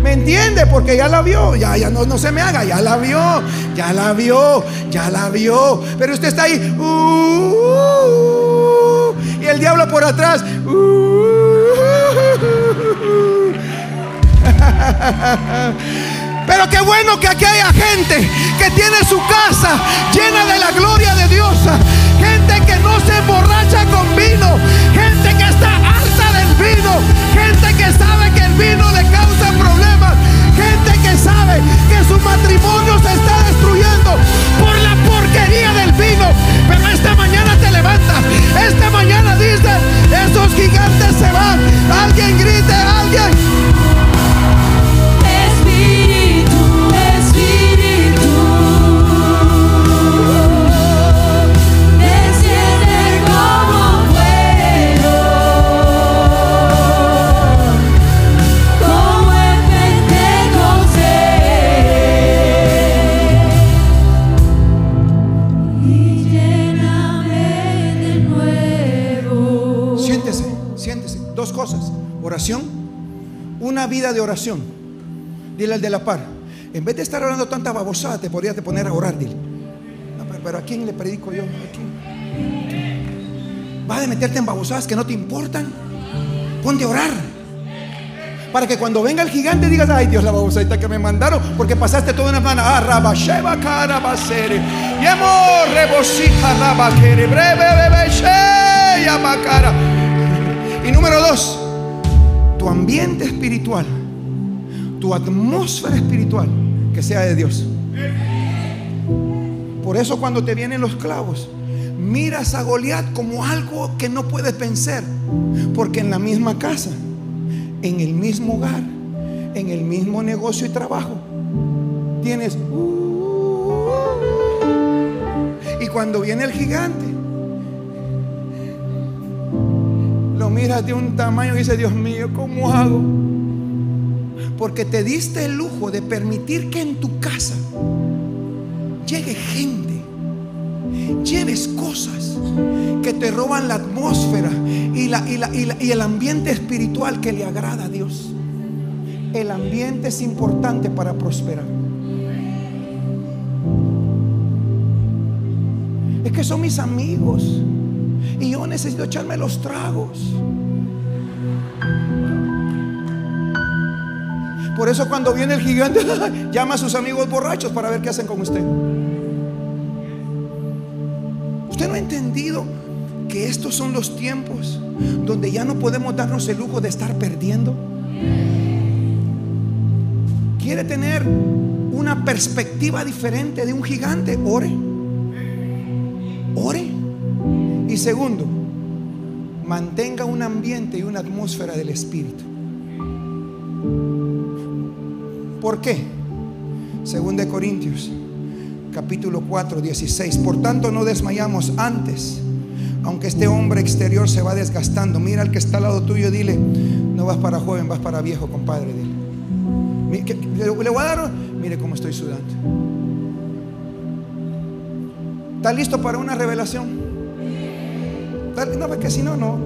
¿Me entiende? Porque ya la vio. Ya, ya no, no se me haga. Ya la vio. Ya la vio. Ya la vio. Pero usted está ahí. "Uh, uh", y el diablo por atrás. "Uh". Pero qué bueno que aquí haya gente que tiene su casa llena de la gloria de Dios. Gente que no se emborracha con vino. Gente que está del vino. Gente que sabe que el vino le causa problemas. Gente que sabe que su matrimonio se está destruyendo por la porquería del vino. Pero esta mañana te levantas. Esta mañana dices, esos gigantes se van. Alguien grite, alguien. Oración. Una vida de oración. Dile al de la par. En vez de estar orando tanta babosada, te podrías poner a orar, dile. Pero, ¿a quién le predico yo? ¿A quién? ¿Vas a meterte en babosadas que no te importan? Ponte a orar. Para que cuando venga el gigante digas, ay Dios, la babosadita que me mandaron, porque pasaste toda una semana. Ah, rabasheba carabasere. Yemo rebosita rabakere. Breve bebe bakara. Y número dos, tu ambiente espiritual, tu atmósfera espiritual, que sea de Dios. Por eso cuando te vienen los clavos, miras a Goliat como algo que no puedes vencer, porque en la misma casa, en el mismo hogar, en el mismo negocio y trabajo, tienes... uh, y cuando viene el gigante, miras un tamaño y dices, Dios mío, ¿cómo hago? Porque te diste el lujo de permitir que en tu casa llegue gente, lleves cosas que te roban la atmósfera y, la, y, la- y la- y el ambiente espiritual que le agrada a Dios. El ambiente es importante para prosperar. Es que son mis amigos y yo necesito echarme los tragos. Por eso cuando viene el gigante llama a sus amigos borrachos para ver qué hacen con usted. Usted no ha entendido que estos son los tiempos donde ya no podemos darnos el lujo de estar perdiendo. Quiere tener una perspectiva diferente de un gigante, ore. Segundo, mantenga un ambiente y una atmósfera del Espíritu. ¿Por qué? Según de Corintios, capítulo 4, 16. Por tanto, no desmayamos antes, aunque este hombre exterior se va desgastando. Mira al que está al lado tuyo, dile, no vas para joven, vas para viejo, compadre, dile. Le voy a dar, mire cómo estoy sudando. ¿Está listo para una revelación? ¿Está- No, porque si no. no.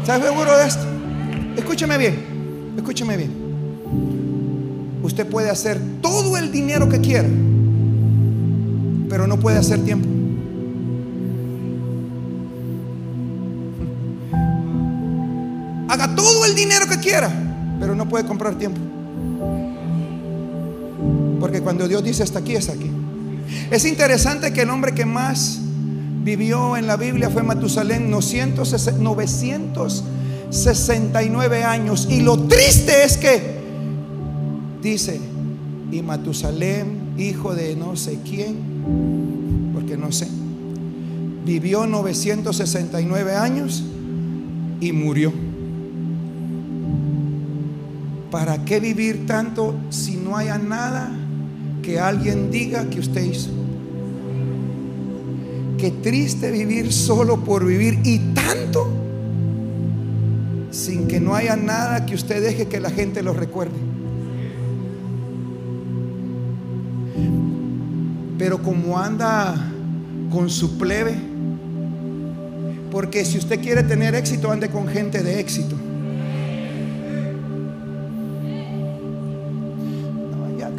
¿Estás seguro de esto? Escúcheme bien, escúcheme bien. Usted puede hacer todo el dinero que quiera, pero no puede hacer tiempo. Haga todo el dinero que quiera, pero no puede comprar tiempo. Porque cuando Dios dice hasta aquí, es aquí. Es interesante que el hombre que más vivió en la Biblia fue Matusalén, 960 969 años. Y lo triste es que dice, y Matusalén, hijo de no sé quién, porque no sé, vivió 969 años y murió. ¿Para qué vivir tanto si no haya nada que alguien diga que usted hizo? Qué triste vivir solo por vivir y tanto sin que no haya nada que usted deje que la gente lo recuerde. Pero como anda con su plebe, porque si usted quiere tener éxito, ande con gente de éxito.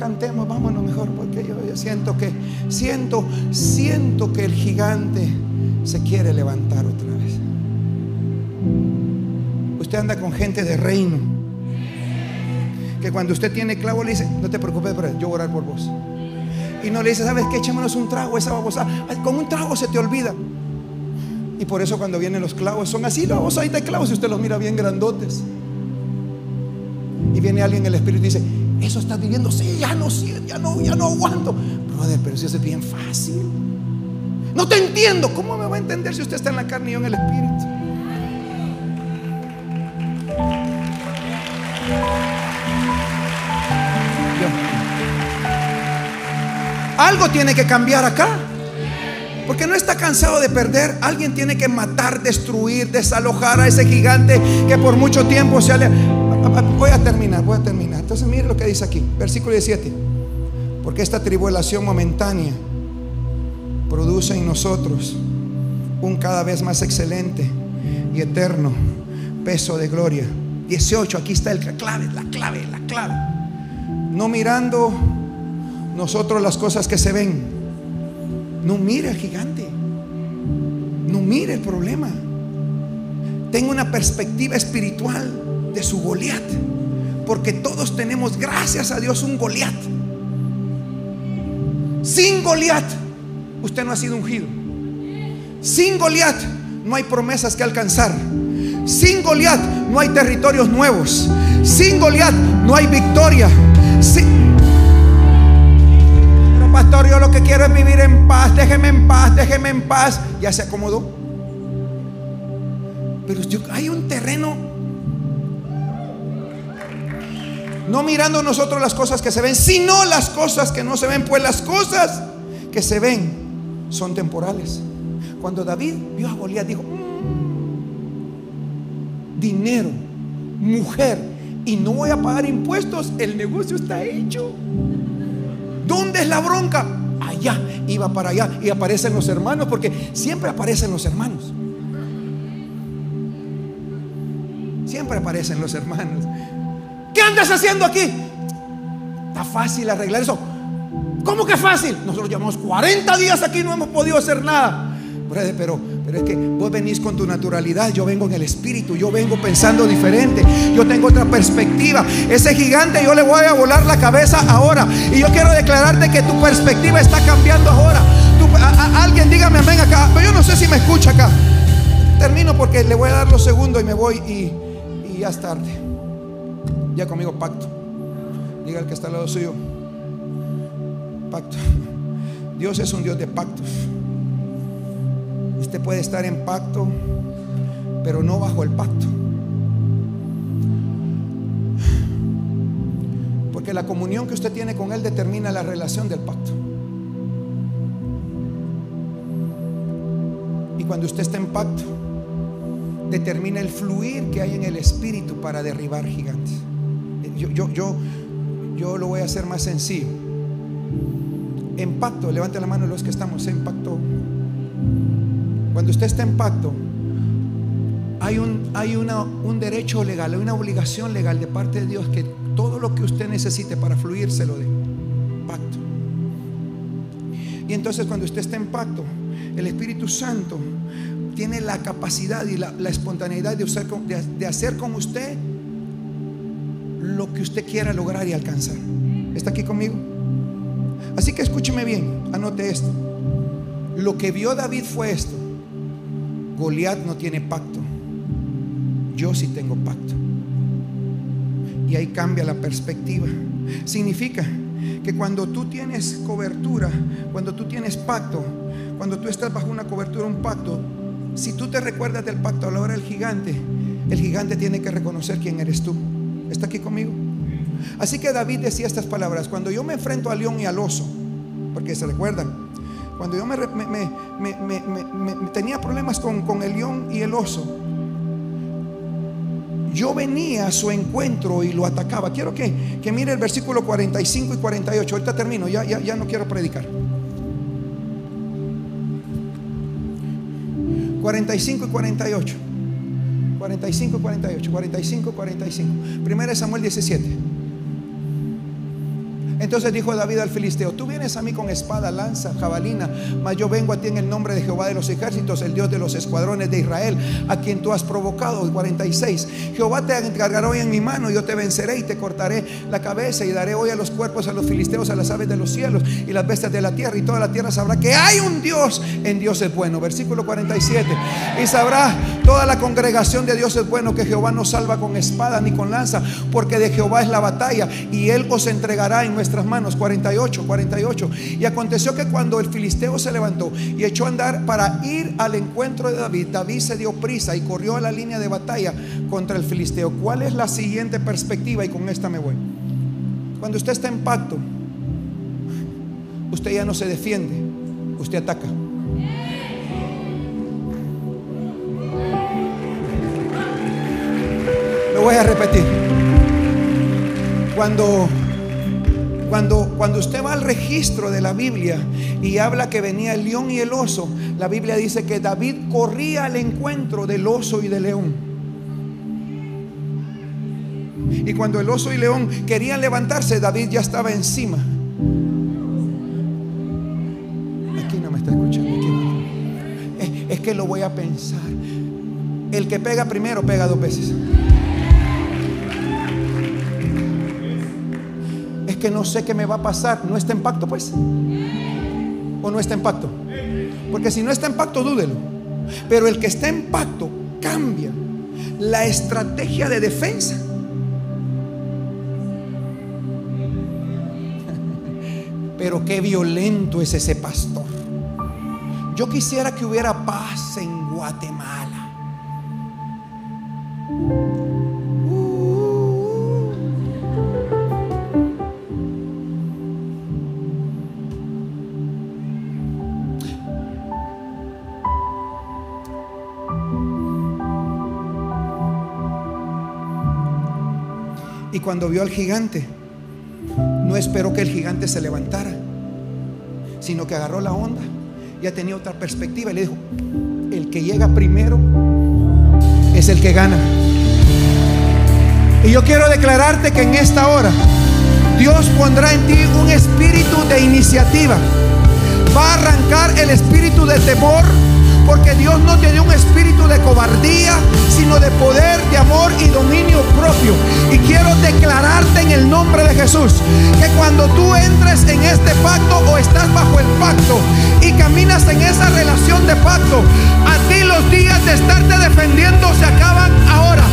Cantemos, vámonos mejor, porque yo, yo siento que, siento, siento que el gigante se quiere levantar otra vez. Usted anda con gente de reino. Que cuando usted tiene clavo le dice, no te preocupes, pero yo voy a orar por vos. Y no le dice, ¿sabes qué? Echémonos un trago, esa babosa. Con un trago se te olvida. Y por eso cuando vienen los clavos son así, la babosa ahí de clavos y usted los mira bien grandotes. Y viene alguien en el espíritu y dice, eso estás viviendo, sí, ya no, sí, ya no, ya no aguanto. Brother, pero si eso es bien fácil. No te entiendo. ¿Cómo me va a entender si usted está en la carne y yo en el espíritu? Algo tiene que cambiar acá. Porque no está cansado de perder. Alguien tiene que matar, destruir, desalojar a ese gigante que por mucho tiempo se ale... Voy a terminar, voy a terminar. Entonces mire lo que dice aquí, versículo 17. Porque esta tribulación momentánea produce en nosotros un cada vez más excelente y eterno peso de gloria. 18, aquí está el, la clave, la clave, la clave. No mirando nosotros las cosas que se ven. No mire al gigante. No mire el problema. Tenga una perspectiva espiritual de su Goliat. Porque todos tenemos, gracias a Dios, un Goliat. Sin Goliat, usted no ha sido ungido. Sin Goliat, no hay promesas que alcanzar. Sin Goliat, no hay territorios nuevos. Sin Goliat, no hay victoria. Pero pastor, yo lo que quiero es vivir en paz. Déjeme en paz, déjeme en paz. Ya se acomodó. Pero hay un terreno no mirando nosotros las cosas que se ven, sino las cosas que no se ven, pues las cosas que se ven son temporales. Cuando David vio a Goliat, dijo: "Mm, dinero, mujer, y no voy a pagar impuestos, el negocio está hecho. ¿Dónde es la bronca? Allá, iba para allá y aparecen los hermanos, porque siempre aparecen los hermanos. Siempre aparecen los hermanos. ¿Qué andas haciendo aquí? Está fácil arreglar eso. ¿Cómo que fácil? Nosotros llevamos 40 días aquí y no hemos podido hacer nada. Pero, pero es que vos venís con tu naturalidad, yo vengo en el espíritu, yo vengo pensando diferente, yo tengo otra perspectiva. Ese gigante yo le voy a volar la cabeza ahora. Y yo quiero declararte que tu perspectiva está cambiando ahora. Alguien dígame amén acá, pero yo no sé si me escucha acá. Termino porque le voy a dar los segundos y me voy y, y ya es tarde. Ya conmigo pacto. Diga el que está al lado suyo. Pacto. Dios es un Dios de pactos. Usted puede estar en pacto, pero no bajo el pacto. Porque la comunión que usted tiene con Él determina la relación del pacto. Y cuando usted está en pacto, determina el fluir que hay en el espíritu para derribar gigantes. Yo, yo, yo, lo voy a hacer más sencillo. en pacto, levante la mano los que estamos en pacto. Cuando usted está en pacto, hay, un, hay una, un derecho legal, hay una obligación legal de parte de Dios que todo lo que usted necesite para fluir se lo dé. Pacto. Y entonces cuando usted está en pacto, el Espíritu Santo tiene la capacidad y la, espontaneidad de- de hacer con usted lo que usted quiera lograr y alcanzar. ¿Está aquí conmigo? Así que escúcheme bien, anote esto. Lo que vio David fue esto. Goliat no tiene pacto. Yo sí tengo pacto. Y ahí cambia la perspectiva. Significa que cuando tú tienes cobertura, cuando tú tienes pacto, cuando tú estás bajo una cobertura, un pacto, si tú te recuerdas del pacto a la hora del gigante, el gigante tiene que reconocer quién eres tú. ¿Está aquí conmigo? Así que David decía estas palabras, cuando yo me enfrento al león y al oso, porque se recuerdan, cuando yo me, tenía problemas con, con el león y el oso, yo venía a su encuentro y lo atacaba. Quiero que, que mire el versículo 45 y 48. Ahorita termino, ya, ya, ya no quiero predicar. 45 y 48. 45 y 48. 45 y 45. Primera de Samuel 17. Entonces dijo David al filisteo, tú vienes a mí con espada, lanza, jabalina, mas yo vengo a ti en el nombre de Jehová de los ejércitos, el Dios de los escuadrones de Israel, a quien tú has provocado. 46. Jehová te encargará hoy en mi mano, yo te venceré y te cortaré la cabeza y daré hoy a los cuerpos a los filisteos, a las aves de los cielos y las bestias de la tierra y toda la tierra sabrá que hay un Dios en Dios es bueno. Versículo 47. Y sabrá toda la congregación de Dios es bueno que Jehová no salva con espada ni con lanza, porque de Jehová es la batalla y él os entregará en nuestras manos. 48, 48. Y aconteció que cuando el filisteo se levantó y echó a andar para ir al encuentro de David, David se dio prisa y corrió a la línea de batalla contra el filisteo. ¿Cuál es la siguiente perspectiva? Y con esta me voy. Cuando usted está en pacto, usted ya no se defiende, usted ataca. Lo voy a repetir. Cuando cuando, cuando usted va al registro de la Biblia y habla que venía el león y el oso, la Biblia dice que David corría al encuentro del oso y del león. Y cuando el oso y león querían levantarse, David ya estaba encima. Aquí no me está escuchando. Es, es que lo voy a pensar. El que pega primero pega dos veces. Que no sé qué me va a pasar. ¿No está en pacto, pues? ¿O no está en pacto? Porque si no está en pacto, dúdelo. Pero el que está en pacto cambia la estrategia de defensa. Pero qué violento es ese pastor. Yo quisiera que hubiera paz en Guatemala. Cuando vio al gigante, no esperó que el gigante se levantara, sino que agarró la onda, ya tenía otra perspectiva y le dijo, el que llega primero es el que gana. Y yo quiero declararte que en esta hora Dios pondrá en ti un espíritu de iniciativa. Va a arrancar el espíritu de temor, porque Dios no te dio un espíritu de cobardía, sino de poder, de amor y dominio propio. Y quiero declararte en el nombre de Jesús que cuando tú entres en este pacto o estás bajo el pacto y caminas en esa relación de pacto, a ti los días de estarte defendiendo se acaban ahora.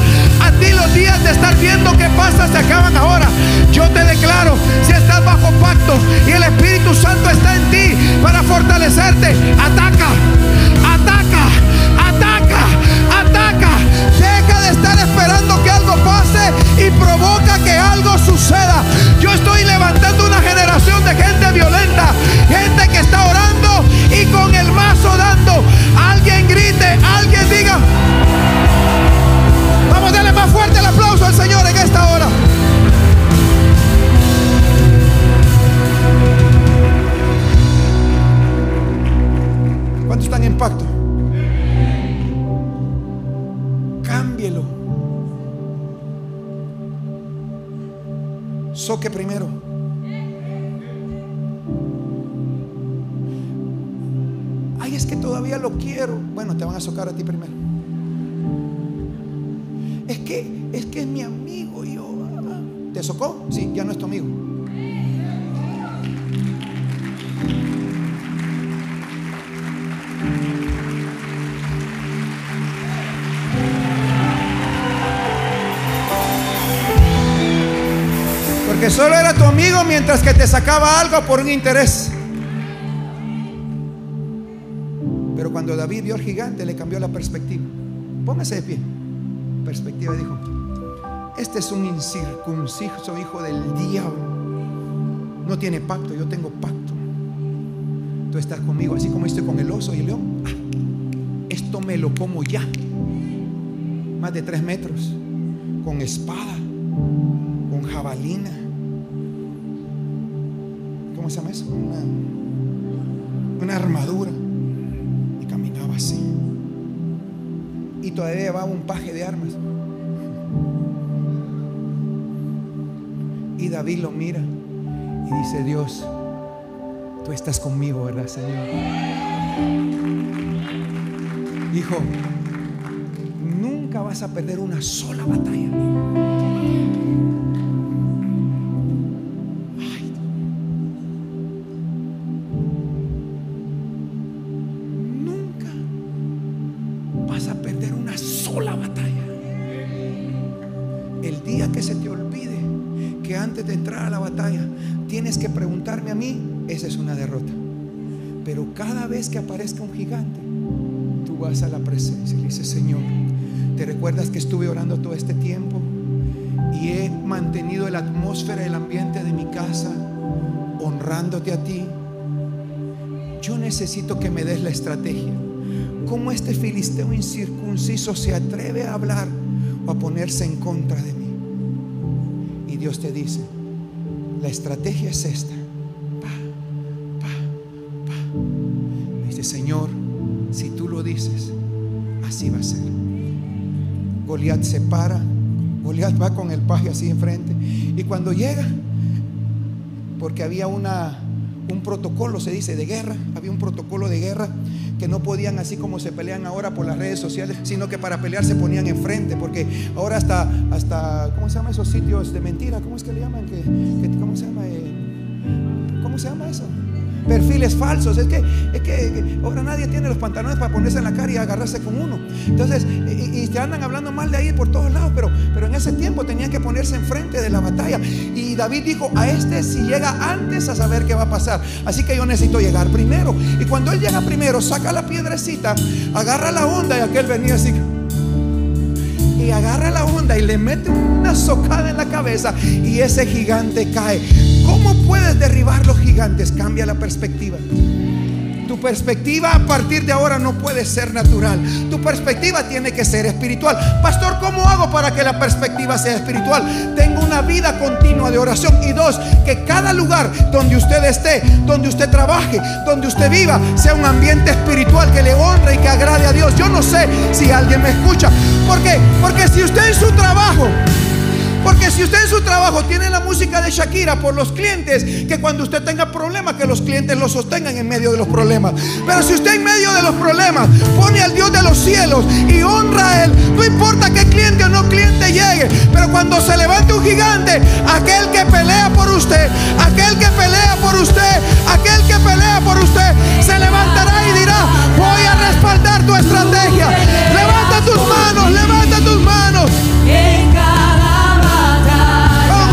A ti los días de estar viendo qué pasa se acaban ahora. Yo te declaro, si estás bajo pacto y el Espíritu Santo está en ti para fortalecerte, ataca, y provoca que algo suceda. Yo estoy levantando una generación de gente violenta, gente que está orando y con el mazo dando. Alguien grite, alguien diga. Vamos a darle más fuerte el aplauso al Señor en esta hora. ¿Cuántos están en pacto? Azoque primero. Ay, es que todavía lo quiero. Bueno, te van a azocar a ti primero. Es que, es que es mi amigo. Yo, ah, ¿Te socó? Sí, ya no es tu amigo. Solo era tu amigo mientras que te sacaba algo por un interés. Pero cuando David vio al gigante le cambió la perspectiva. Póngase de pie. Perspectiva dijo, este es un incircunciso hijo del diablo. No tiene pacto, yo tengo pacto. Tú estás conmigo, así como estoy con el oso y el león. Ah, esto me lo como ya. Más de tres metros. Con espada, con jabalina. ¿Cómo se? Una, una armadura. Y caminaba así. Y todavía llevaba un paje de armas. Y David lo mira y dice, Dios, tú estás conmigo, ¿verdad, Señor? Hijo, nunca vas a perder una sola batalla. Una derrota. Pero cada vez que aparezca un gigante, tú vas a la presencia y le dices, Señor, ¿te recuerdas que estuve orando todo este tiempo? Y he mantenido la atmósfera, el ambiente de mi casa, honrándote a ti. Yo necesito que me des la estrategia. ¿Cómo este filisteo incircunciso se atreve a hablar o a ponerse en contra de mí? Y Dios te dice, la estrategia es esta. Señor, si tú lo dices, así va a ser. Goliat se para, Goliat va con el paje así enfrente. Y cuando llega, porque había una, un protocolo, se dice, de guerra, había un protocolo de guerra que no podían así como se pelean ahora por las redes sociales, sino que para pelear se ponían enfrente, porque ahora hasta, hasta ¿cómo se llama esos sitios de mentira? ¿Cómo es que le llaman? ¿Que, que- cómo se llama? Eh, ¿Cómo se llama eso? Perfiles falsos. Es que, es que, ahora nadie tiene los pantalones para ponerse en la cara y agarrarse con uno. Entonces, y, y te andan hablando mal de ahí por todos lados, pero, pero en ese tiempo tenían que ponerse enfrente de la batalla. Y David dijo, a este si llega antes a saber qué va a pasar. Así que yo necesito llegar primero. Y cuando él llega primero, saca la piedrecita, agarra la onda y aquel venía así y agarra la onda y le mete una socada en la cabeza y ese gigante cae. ¿Cómo puedes derribar los gigantes? Cambia la perspectiva. Tu perspectiva a partir de ahora no puede ser natural. Tu perspectiva tiene que ser espiritual. Pastor, ¿cómo hago para que la perspectiva sea espiritual? Tengo una vida continua de oración. Y dos, que cada lugar donde usted esté, donde usted trabaje, donde usted viva, sea un ambiente espiritual que le honre y que agrade a Dios. Yo no sé si alguien me escucha. ¿Por qué? Porque si usted en su trabajo porque si usted en su trabajo tiene la música de Shakira por los clientes, que cuando usted tenga problemas, que los clientes lo sostengan en medio de los problemas. Pero si usted en medio de los problemas pone al Dios de los cielos y honra a Él, no importa qué cliente o no cliente llegue, pero cuando se levante un gigante, aquel que pelea por usted, aquel que pelea por usted, aquel que pelea por usted, se levantará y dirá, voy a respaldar tu estrategia. Levanta tus manos, levanta tus manos.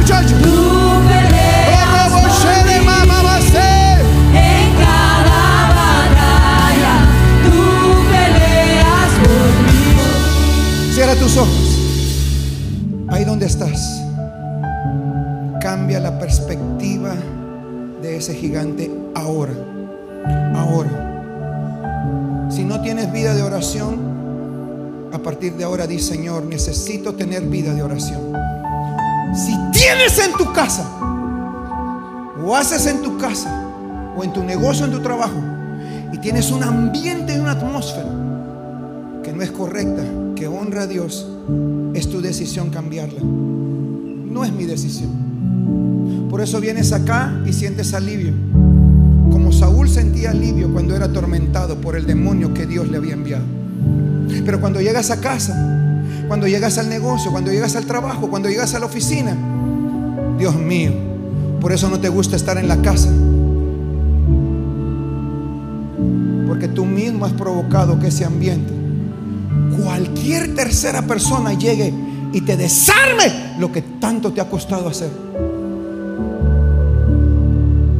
En cada batalla, Vamos muchachos. tú peleas por mí. En cada batalla, tú peleas por mí. Cierra tus ojos. Ahí donde estás. Cambia la perspectiva de ese gigante ahora. Ahora. Si no tienes vida de oración, a partir de ahora di Señor, necesito tener vida de oración. Si tienes en tu casa, o haces en tu casa, o en tu negocio, en tu trabajo, y tienes un ambiente y una atmósfera que no es correcta, que honra a Dios, es tu decisión cambiarla. No es mi decisión. Por eso vienes acá y sientes alivio. Como Saúl sentía alivio cuando era atormentado por el demonio que Dios le había enviado. Pero cuando llegas a casa, cuando llegas al negocio, cuando llegas al trabajo, cuando llegas a la oficina, Dios mío, por eso no te gusta estar en la casa. Porque tú mismo has provocado que ese ambiente, cualquier tercera persona llegue y te desarme lo que tanto te ha costado hacer.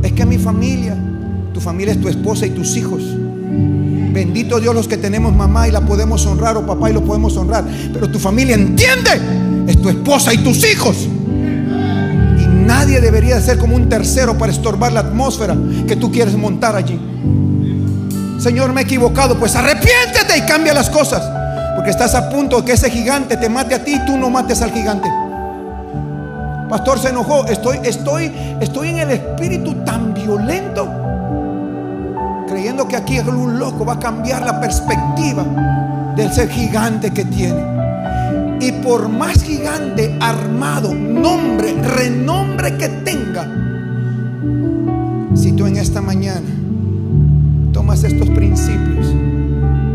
Es que mi familia, tu familia es tu esposa y tus hijos. Bendito Dios los que tenemos mamá y la podemos honrar o papá y lo podemos honrar. Pero tu familia entiende, es tu esposa y tus hijos. Y nadie debería ser como un tercero para estorbar la atmósfera que tú quieres montar allí. Señor, me he equivocado, pues arrepiéntete y cambia las cosas. Porque estás a punto de que ese gigante te mate a ti y tú no mates al gigante. Pastor se enojó. Estoy, estoy, estoy en el espíritu tan violento. Creyendo que aquí un loco va a cambiar la perspectiva del ser gigante que tiene. Y por más gigante, armado, nombre, renombre que tenga, si tú en esta mañana tomas estos principios,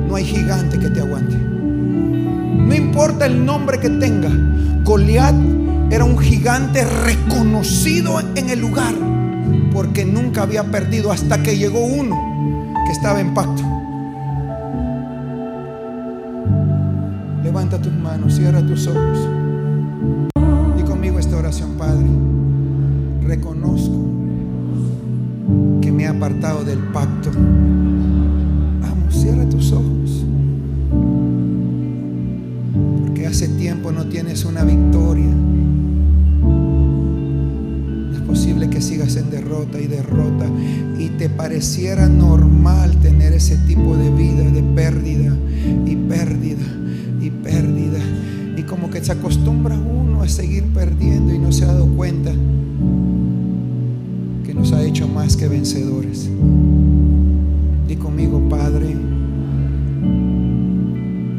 no hay gigante que te aguante. No importa el nombre que tenga. Goliat era un gigante reconocido en el lugar porque nunca había perdido hasta que llegó uno que estaba en pacto. Levanta tus manos, cierra tus ojos. Y conmigo esta oración, Padre. Reconozco que me he apartado del pacto. Vamos, cierra tus ojos. Porque hace tiempo no tienes una victoria. Posible que sigas en derrota y derrota y te pareciera normal tener ese tipo de vida de pérdida y pérdida y pérdida. Y como que se acostumbra uno a seguir perdiendo y no se ha dado cuenta que nos ha hecho más que vencedores. Di conmigo, Padre,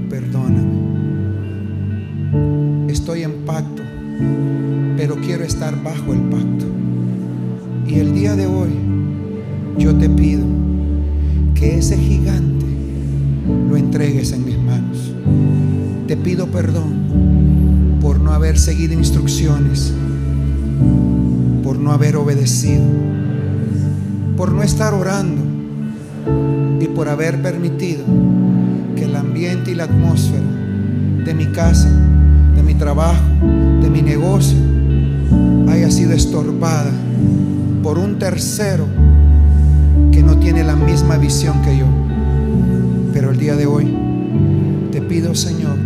perdóname. Estoy en pacto, pero quiero estar bajo el pacto. De hoy yo te pido que ese gigante lo entregues en mis manos. Te pido perdón por no haber seguido instrucciones, por no haber obedecido, por no estar orando y por haber permitido que el ambiente y la atmósfera de mi casa, de mi trabajo, de mi negocio, haya sido estorbada por un tercero que no tiene la misma visión que yo. Pero el día de hoy te pido, Señor,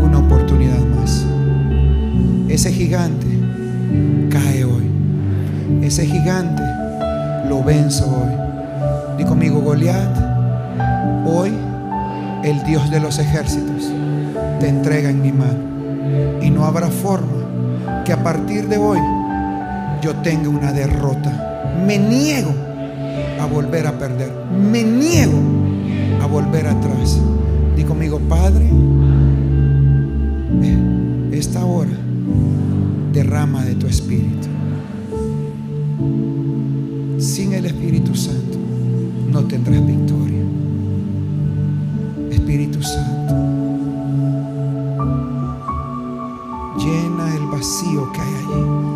una oportunidad más. Ese gigante cae hoy. Ese gigante lo venzo hoy. Di conmigo, Goliat, hoy el Dios de los ejércitos te entrega en mi mano. Y no habrá forma que a partir de hoy yo tenga una derrota. Me niego a volver a perder. Me niego a volver atrás. Di conmigo, Padre, esta hora derrama de tu espíritu. Sin el Espíritu Santo no tendrás victoria. Espíritu Santo, llena el vacío que hay allí.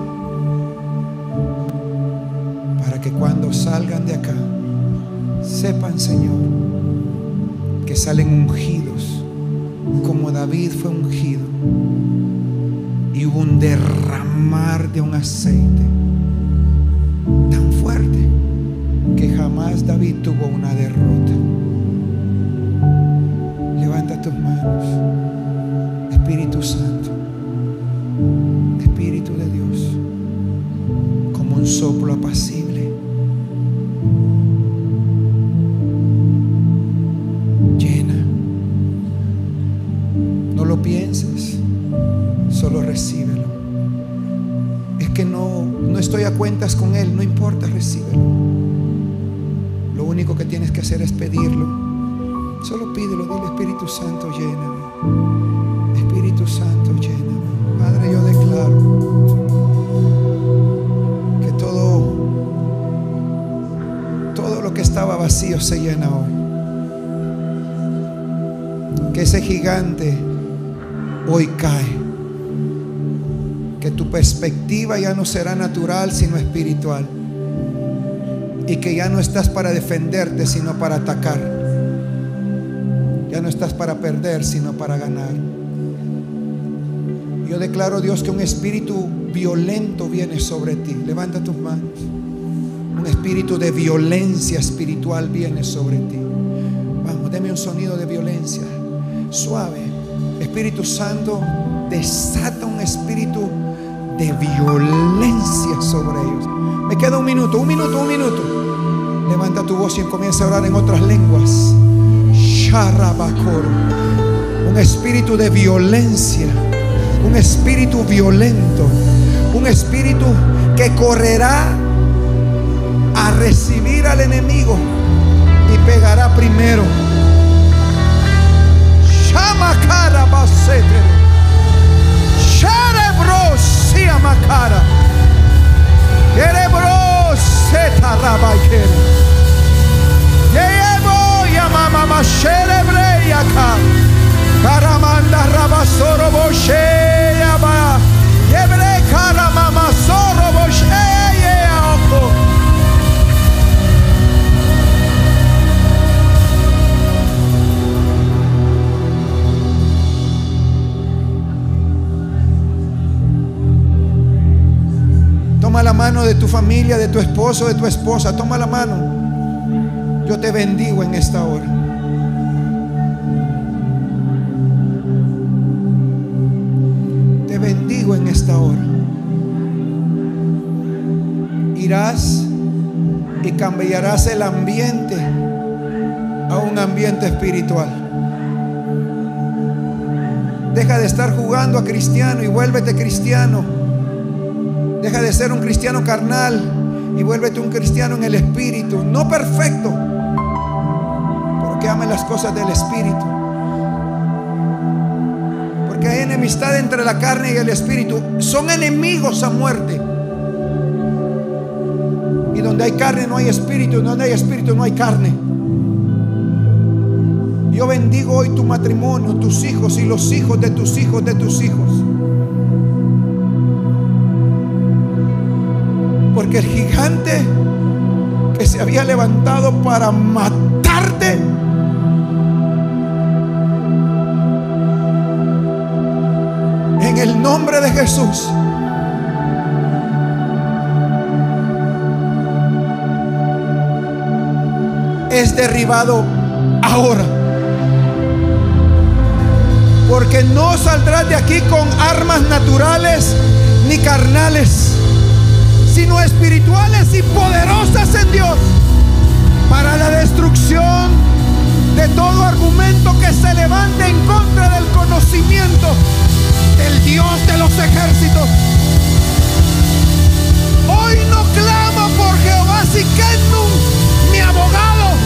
Cuando salgan de acá, sepan, Señor, que salen ungidos, como David fue ungido. Y hubo un derramar de un aceite tan fuerte que jamás David tuvo una derrota. Levanta tus manos. Espíritu Santo. Espíritu Santo, lléname. Espíritu Santo, lléname. Padre, yo declaro que todo, todo lo que estaba vacío se llena hoy. Que ese gigante hoy cae. Que tu perspectiva ya no será natural, sino espiritual. Y que ya no estás para defenderte, sino para atacar ya no estás para perder, sino para ganar. Yo declaro, Dios, que un espíritu violento viene sobre ti. Levanta tus manos. Un espíritu de violencia espiritual viene sobre ti. Vamos, deme un sonido de violencia. Suave. Espíritu Santo, desata un espíritu de violencia sobre ellos. Me queda un minuto, un minuto, un minuto. Levanta tu voz y comienza a orar en otras lenguas. Un espíritu de violencia. Un espíritu violento. Un espíritu que correrá a recibir al enemigo y pegará primero. Shamakara basete. Yamama masherebre yaka. Karamanda rabasoro boshe yaba. Yebre karamama soro boshe yeako. Toma la mano de tu familia, de tu esposo, de tu esposa. Toma la mano. Yo te bendigo en esta hora. Te bendigo en esta hora. Irás y cambiarás el ambiente a un ambiente espiritual. Deja de estar jugando a cristiano y vuélvete cristiano. Deja de ser un cristiano carnal y vuélvete un cristiano en el espíritu. No perfecto, pero que ame las cosas del espíritu. Porque hay enemistad entre la carne y el espíritu. Son enemigos a muerte. Y donde hay carne no hay espíritu. Y donde hay espíritu no hay carne. Yo bendigo hoy tu matrimonio, tus hijos y los hijos de tus hijos de tus hijos. Porque el gigante que se había levantado para matarte, el nombre de Jesús, es derribado ahora. Porque no saldrás de aquí con armas naturales ni carnales sino espirituales y poderosas en Dios para la destrucción de todo argumento que se levante en contra del conocimiento del Dios de los ejércitos. Hoy no clamo por Jehová Siquendum, mi abogado.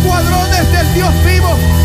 escuadrones del Dios vivo.